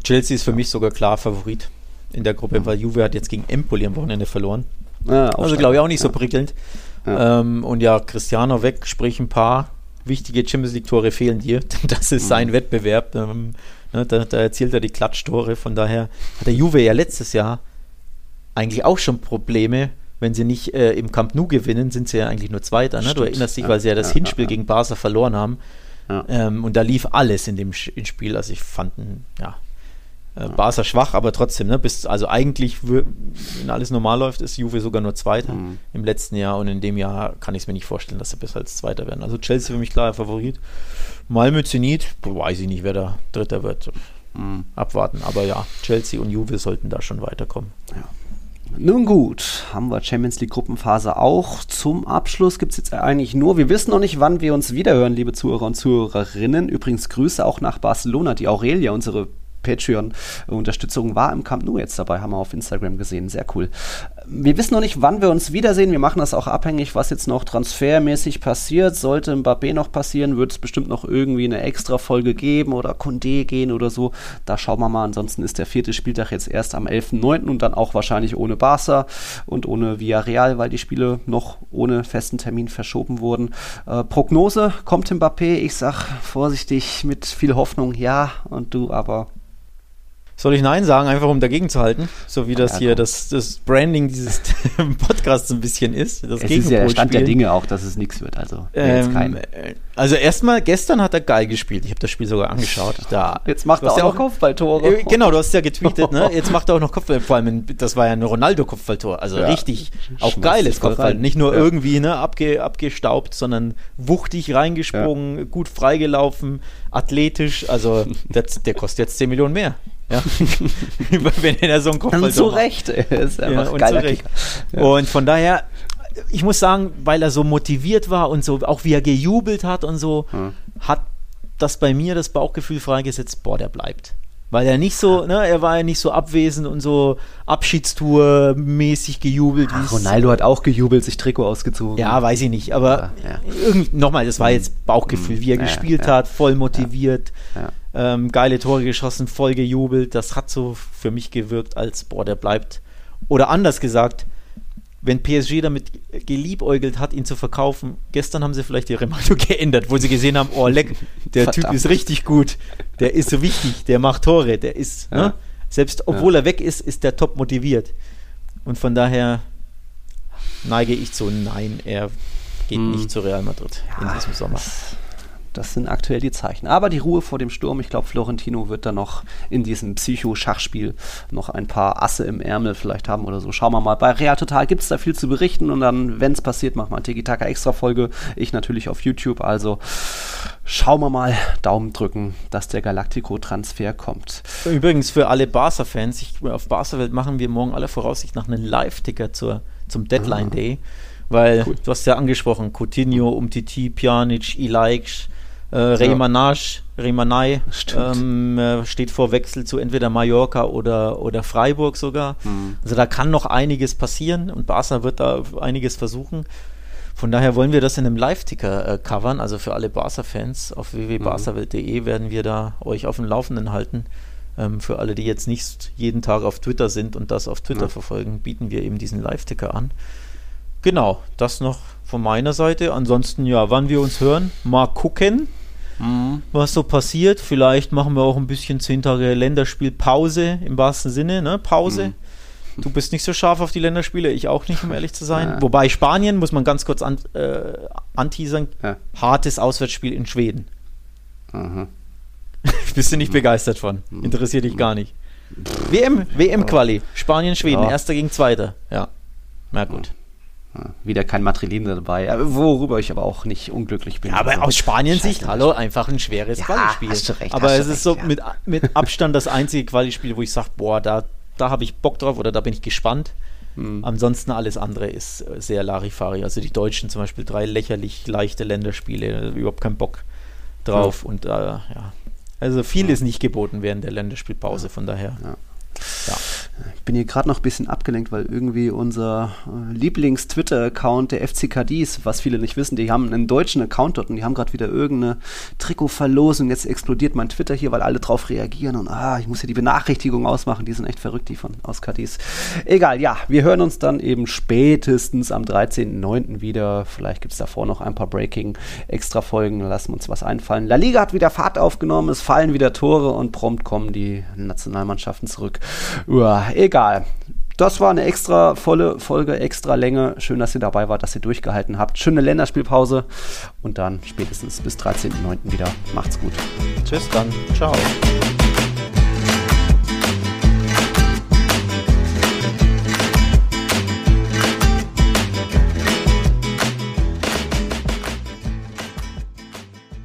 Chelsea ist für mich sogar klar Favorit in der Gruppe, weil Juve hat jetzt gegen Empoli am Wochenende verloren. Ja, also glaube ich auch nicht ja. so prickelnd. Ja. Ähm, und ja, Cristiano weg, sprich ein paar wichtige Champions League Tore fehlen dir. Das ist mhm. sein Wettbewerb. Ähm, ne, da, da, erzielt er die Klatsch-Tore. Von daher hat der Juve ja letztes Jahr eigentlich auch schon Probleme wenn sie nicht äh, im Camp Nou gewinnen, sind sie ja eigentlich nur Zweiter. Ne? Du erinnerst dich, weil sie ja das Hinspiel gegen Barca verloren haben. Ähm, und da lief alles in dem Spiel. Also ich fand, ja, äh, Barca schwach, aber trotzdem, ne, bis, also eigentlich, wenn alles normal läuft, ist Juve sogar nur Zweiter mhm. im letzten Jahr und in dem Jahr kann ich es mir nicht vorstellen, dass sie besser als Zweiter werden. Also Chelsea für mich klar Favorit. Malmö Zenit, weiß ich nicht, wer da Dritter wird. Mhm. Abwarten, aber ja, Chelsea und Juve sollten da schon weiterkommen. Ja. Nun gut, haben wir Champions League Gruppenphase auch. Zum Abschluss gibt es jetzt eigentlich nur, wir wissen noch nicht, wann wir uns wiederhören, liebe Zuhörer und Zuhörerinnen. Übrigens Grüße auch nach Barcelona, die Aurelia, unsere Patreon-Unterstützung war im Camp Nou jetzt dabei, haben wir auf Instagram gesehen. Sehr cool. Wir wissen noch nicht, wann wir uns wiedersehen. Wir machen das auch abhängig, was jetzt noch transfermäßig passiert. Sollte Mbappé noch passieren, wird es bestimmt noch irgendwie eine extra Folge geben oder Condé gehen oder so. Da schauen wir mal. Ansonsten ist der vierte Spieltag jetzt erst am 11.09. und dann auch wahrscheinlich ohne Barca und ohne Villarreal, weil die Spiele noch ohne festen Termin verschoben wurden. Äh, Prognose, kommt Mbappé? Ich sag vorsichtig mit viel Hoffnung ja und du aber soll ich Nein sagen, einfach um dagegen zu halten? So wie das ja, hier das, das Branding dieses Podcasts ein bisschen ist. Das es ist ja der Stand der Dinge auch, dass es nichts wird. Also, ähm, also erstmal, gestern hat er geil gespielt. Ich habe das Spiel sogar angeschaut. Da, Jetzt macht er auch, ja auch Kopfballtore. Äh, genau, du hast ja getweetet, ne? Jetzt macht er auch noch Kopfball. Vor allem, das war ja ein Ronaldo-Kopfballtor. Also ja. richtig, auch geiles Kopfball. Nicht nur irgendwie ne, abge, abgestaubt, sondern wuchtig reingesprungen, gut freigelaufen, athletisch. Also der, der kostet jetzt 10 Millionen mehr. Ja. Wenn er so einen Kopfball Und zu Recht. Er ist einfach ja, geiler und, ja. und von daher, ich muss sagen, weil er so motiviert war und so, auch wie er gejubelt hat und so, hm. hat das bei mir das Bauchgefühl freigesetzt, boah, der bleibt. Weil er nicht so, ne, er war ja nicht so abwesend und so Abschiedstour-mäßig gejubelt. Ach, Ronaldo hat auch gejubelt, sich Trikot ausgezogen. Ja, weiß ich nicht, aber ja, ja. nochmal, das war jetzt Bauchgefühl, wie er ja, gespielt hat, voll motiviert. Ähm, geile Tore geschossen, voll gejubelt. Das hat so für mich gewirkt, als boah, der bleibt. Oder anders gesagt, wenn PSG damit geliebäugelt hat, ihn zu verkaufen, gestern haben sie vielleicht ihre Meinung geändert, wo sie gesehen haben, oh leck, der Verdammt. Typ ist richtig gut, der ist so wichtig, der macht Tore, der ist, ja. ne? selbst obwohl ja. er weg ist, ist der top motiviert. Und von daher neige ich zu, nein, er geht hm. nicht zu Real Madrid ja. in diesem Sommer. Das sind aktuell die Zeichen. Aber die Ruhe vor dem Sturm, ich glaube, Florentino wird da noch in diesem Psycho-Schachspiel noch ein paar Asse im Ärmel vielleicht haben oder so. Schauen wir mal. Bei Real Total gibt es da viel zu berichten und dann, wenn es passiert, machen wir eine Tiki-Taka Extra-Folge. Ich natürlich auf YouTube. Also schauen wir mal, Daumen drücken, dass der Galactico-Transfer kommt. Übrigens für alle Barca-Fans, auf Barca-Welt machen wir morgen alle Voraussicht nach einen Live-Ticker zum Deadline-Day. Ah. Weil cool. du hast ja angesprochen, Coutinho, Umtiti, Pjanic, Ilaix, äh, Reymanage, Remanai ähm, äh, steht vor Wechsel zu entweder Mallorca oder, oder Freiburg sogar. Mhm. Also da kann noch einiges passieren und Barca wird da einiges versuchen. Von daher wollen wir das in einem Live-Ticker äh, covern. Also für alle Barca-Fans auf www.barcawelt.de werden wir da euch auf dem Laufenden halten. Ähm, für alle, die jetzt nicht jeden Tag auf Twitter sind und das auf Twitter ja. verfolgen, bieten wir eben diesen Live-Ticker an. Genau, das noch von meiner Seite. Ansonsten, ja, wann wir uns hören, mal gucken mhm. was so passiert. Vielleicht machen wir auch ein bisschen zehn Tage Länderspielpause im wahrsten Sinne, ne? Pause. Mhm. Du bist nicht so scharf auf die Länderspiele, ich auch nicht, um ehrlich zu sein. Ja. Wobei Spanien, muss man ganz kurz an, äh, anteasern, ja. hartes Auswärtsspiel in Schweden. Mhm. bist du nicht mhm. begeistert von? Mhm. Interessiert dich gar nicht. WM, WM-Quali, Spanien, Schweden, ja. erster gegen zweiter. Ja, na gut. Wieder kein Madrilene dabei, worüber ich aber auch nicht unglücklich bin. Ja, aber also, aus Spaniens-Sicht, hallo, einfach ein schweres ja, Quali-Spiel. Hast du recht, aber es ist recht, so ja. mit, mit Abstand das einzige Quali-Spiel, wo ich sage, boah, da, da habe ich Bock drauf oder da bin ich gespannt. Hm. Ansonsten alles andere ist äh, sehr Larifari. Also die Deutschen zum Beispiel drei lächerlich leichte Länderspiele, überhaupt keinen Bock drauf. Ja. Und äh, ja, also viel ist nicht geboten während der Länderspielpause, von daher. Ja. Ich bin hier gerade noch ein bisschen abgelenkt, weil irgendwie unser äh, Lieblings-Twitter-Account der FCKDs, was viele nicht wissen, die haben einen deutschen Account dort und die haben gerade wieder irgendeine Trikotverlosung. Jetzt explodiert mein Twitter hier, weil alle drauf reagieren und ah, ich muss hier die Benachrichtigung ausmachen. Die sind echt verrückt, die von aus KDs. Egal, ja, wir hören uns dann eben spätestens am 13.09. wieder. Vielleicht gibt es davor noch ein paar Breaking-Extra-Folgen. Lassen uns was einfallen. La Liga hat wieder Fahrt aufgenommen, es fallen wieder Tore und prompt kommen die Nationalmannschaften zurück. Uah, egal. Das war eine extra volle Folge, extra Länge. Schön, dass ihr dabei wart, dass ihr durchgehalten habt. Schöne Länderspielpause und dann spätestens bis 13.09. wieder. Macht's gut. Tschüss dann. Ciao.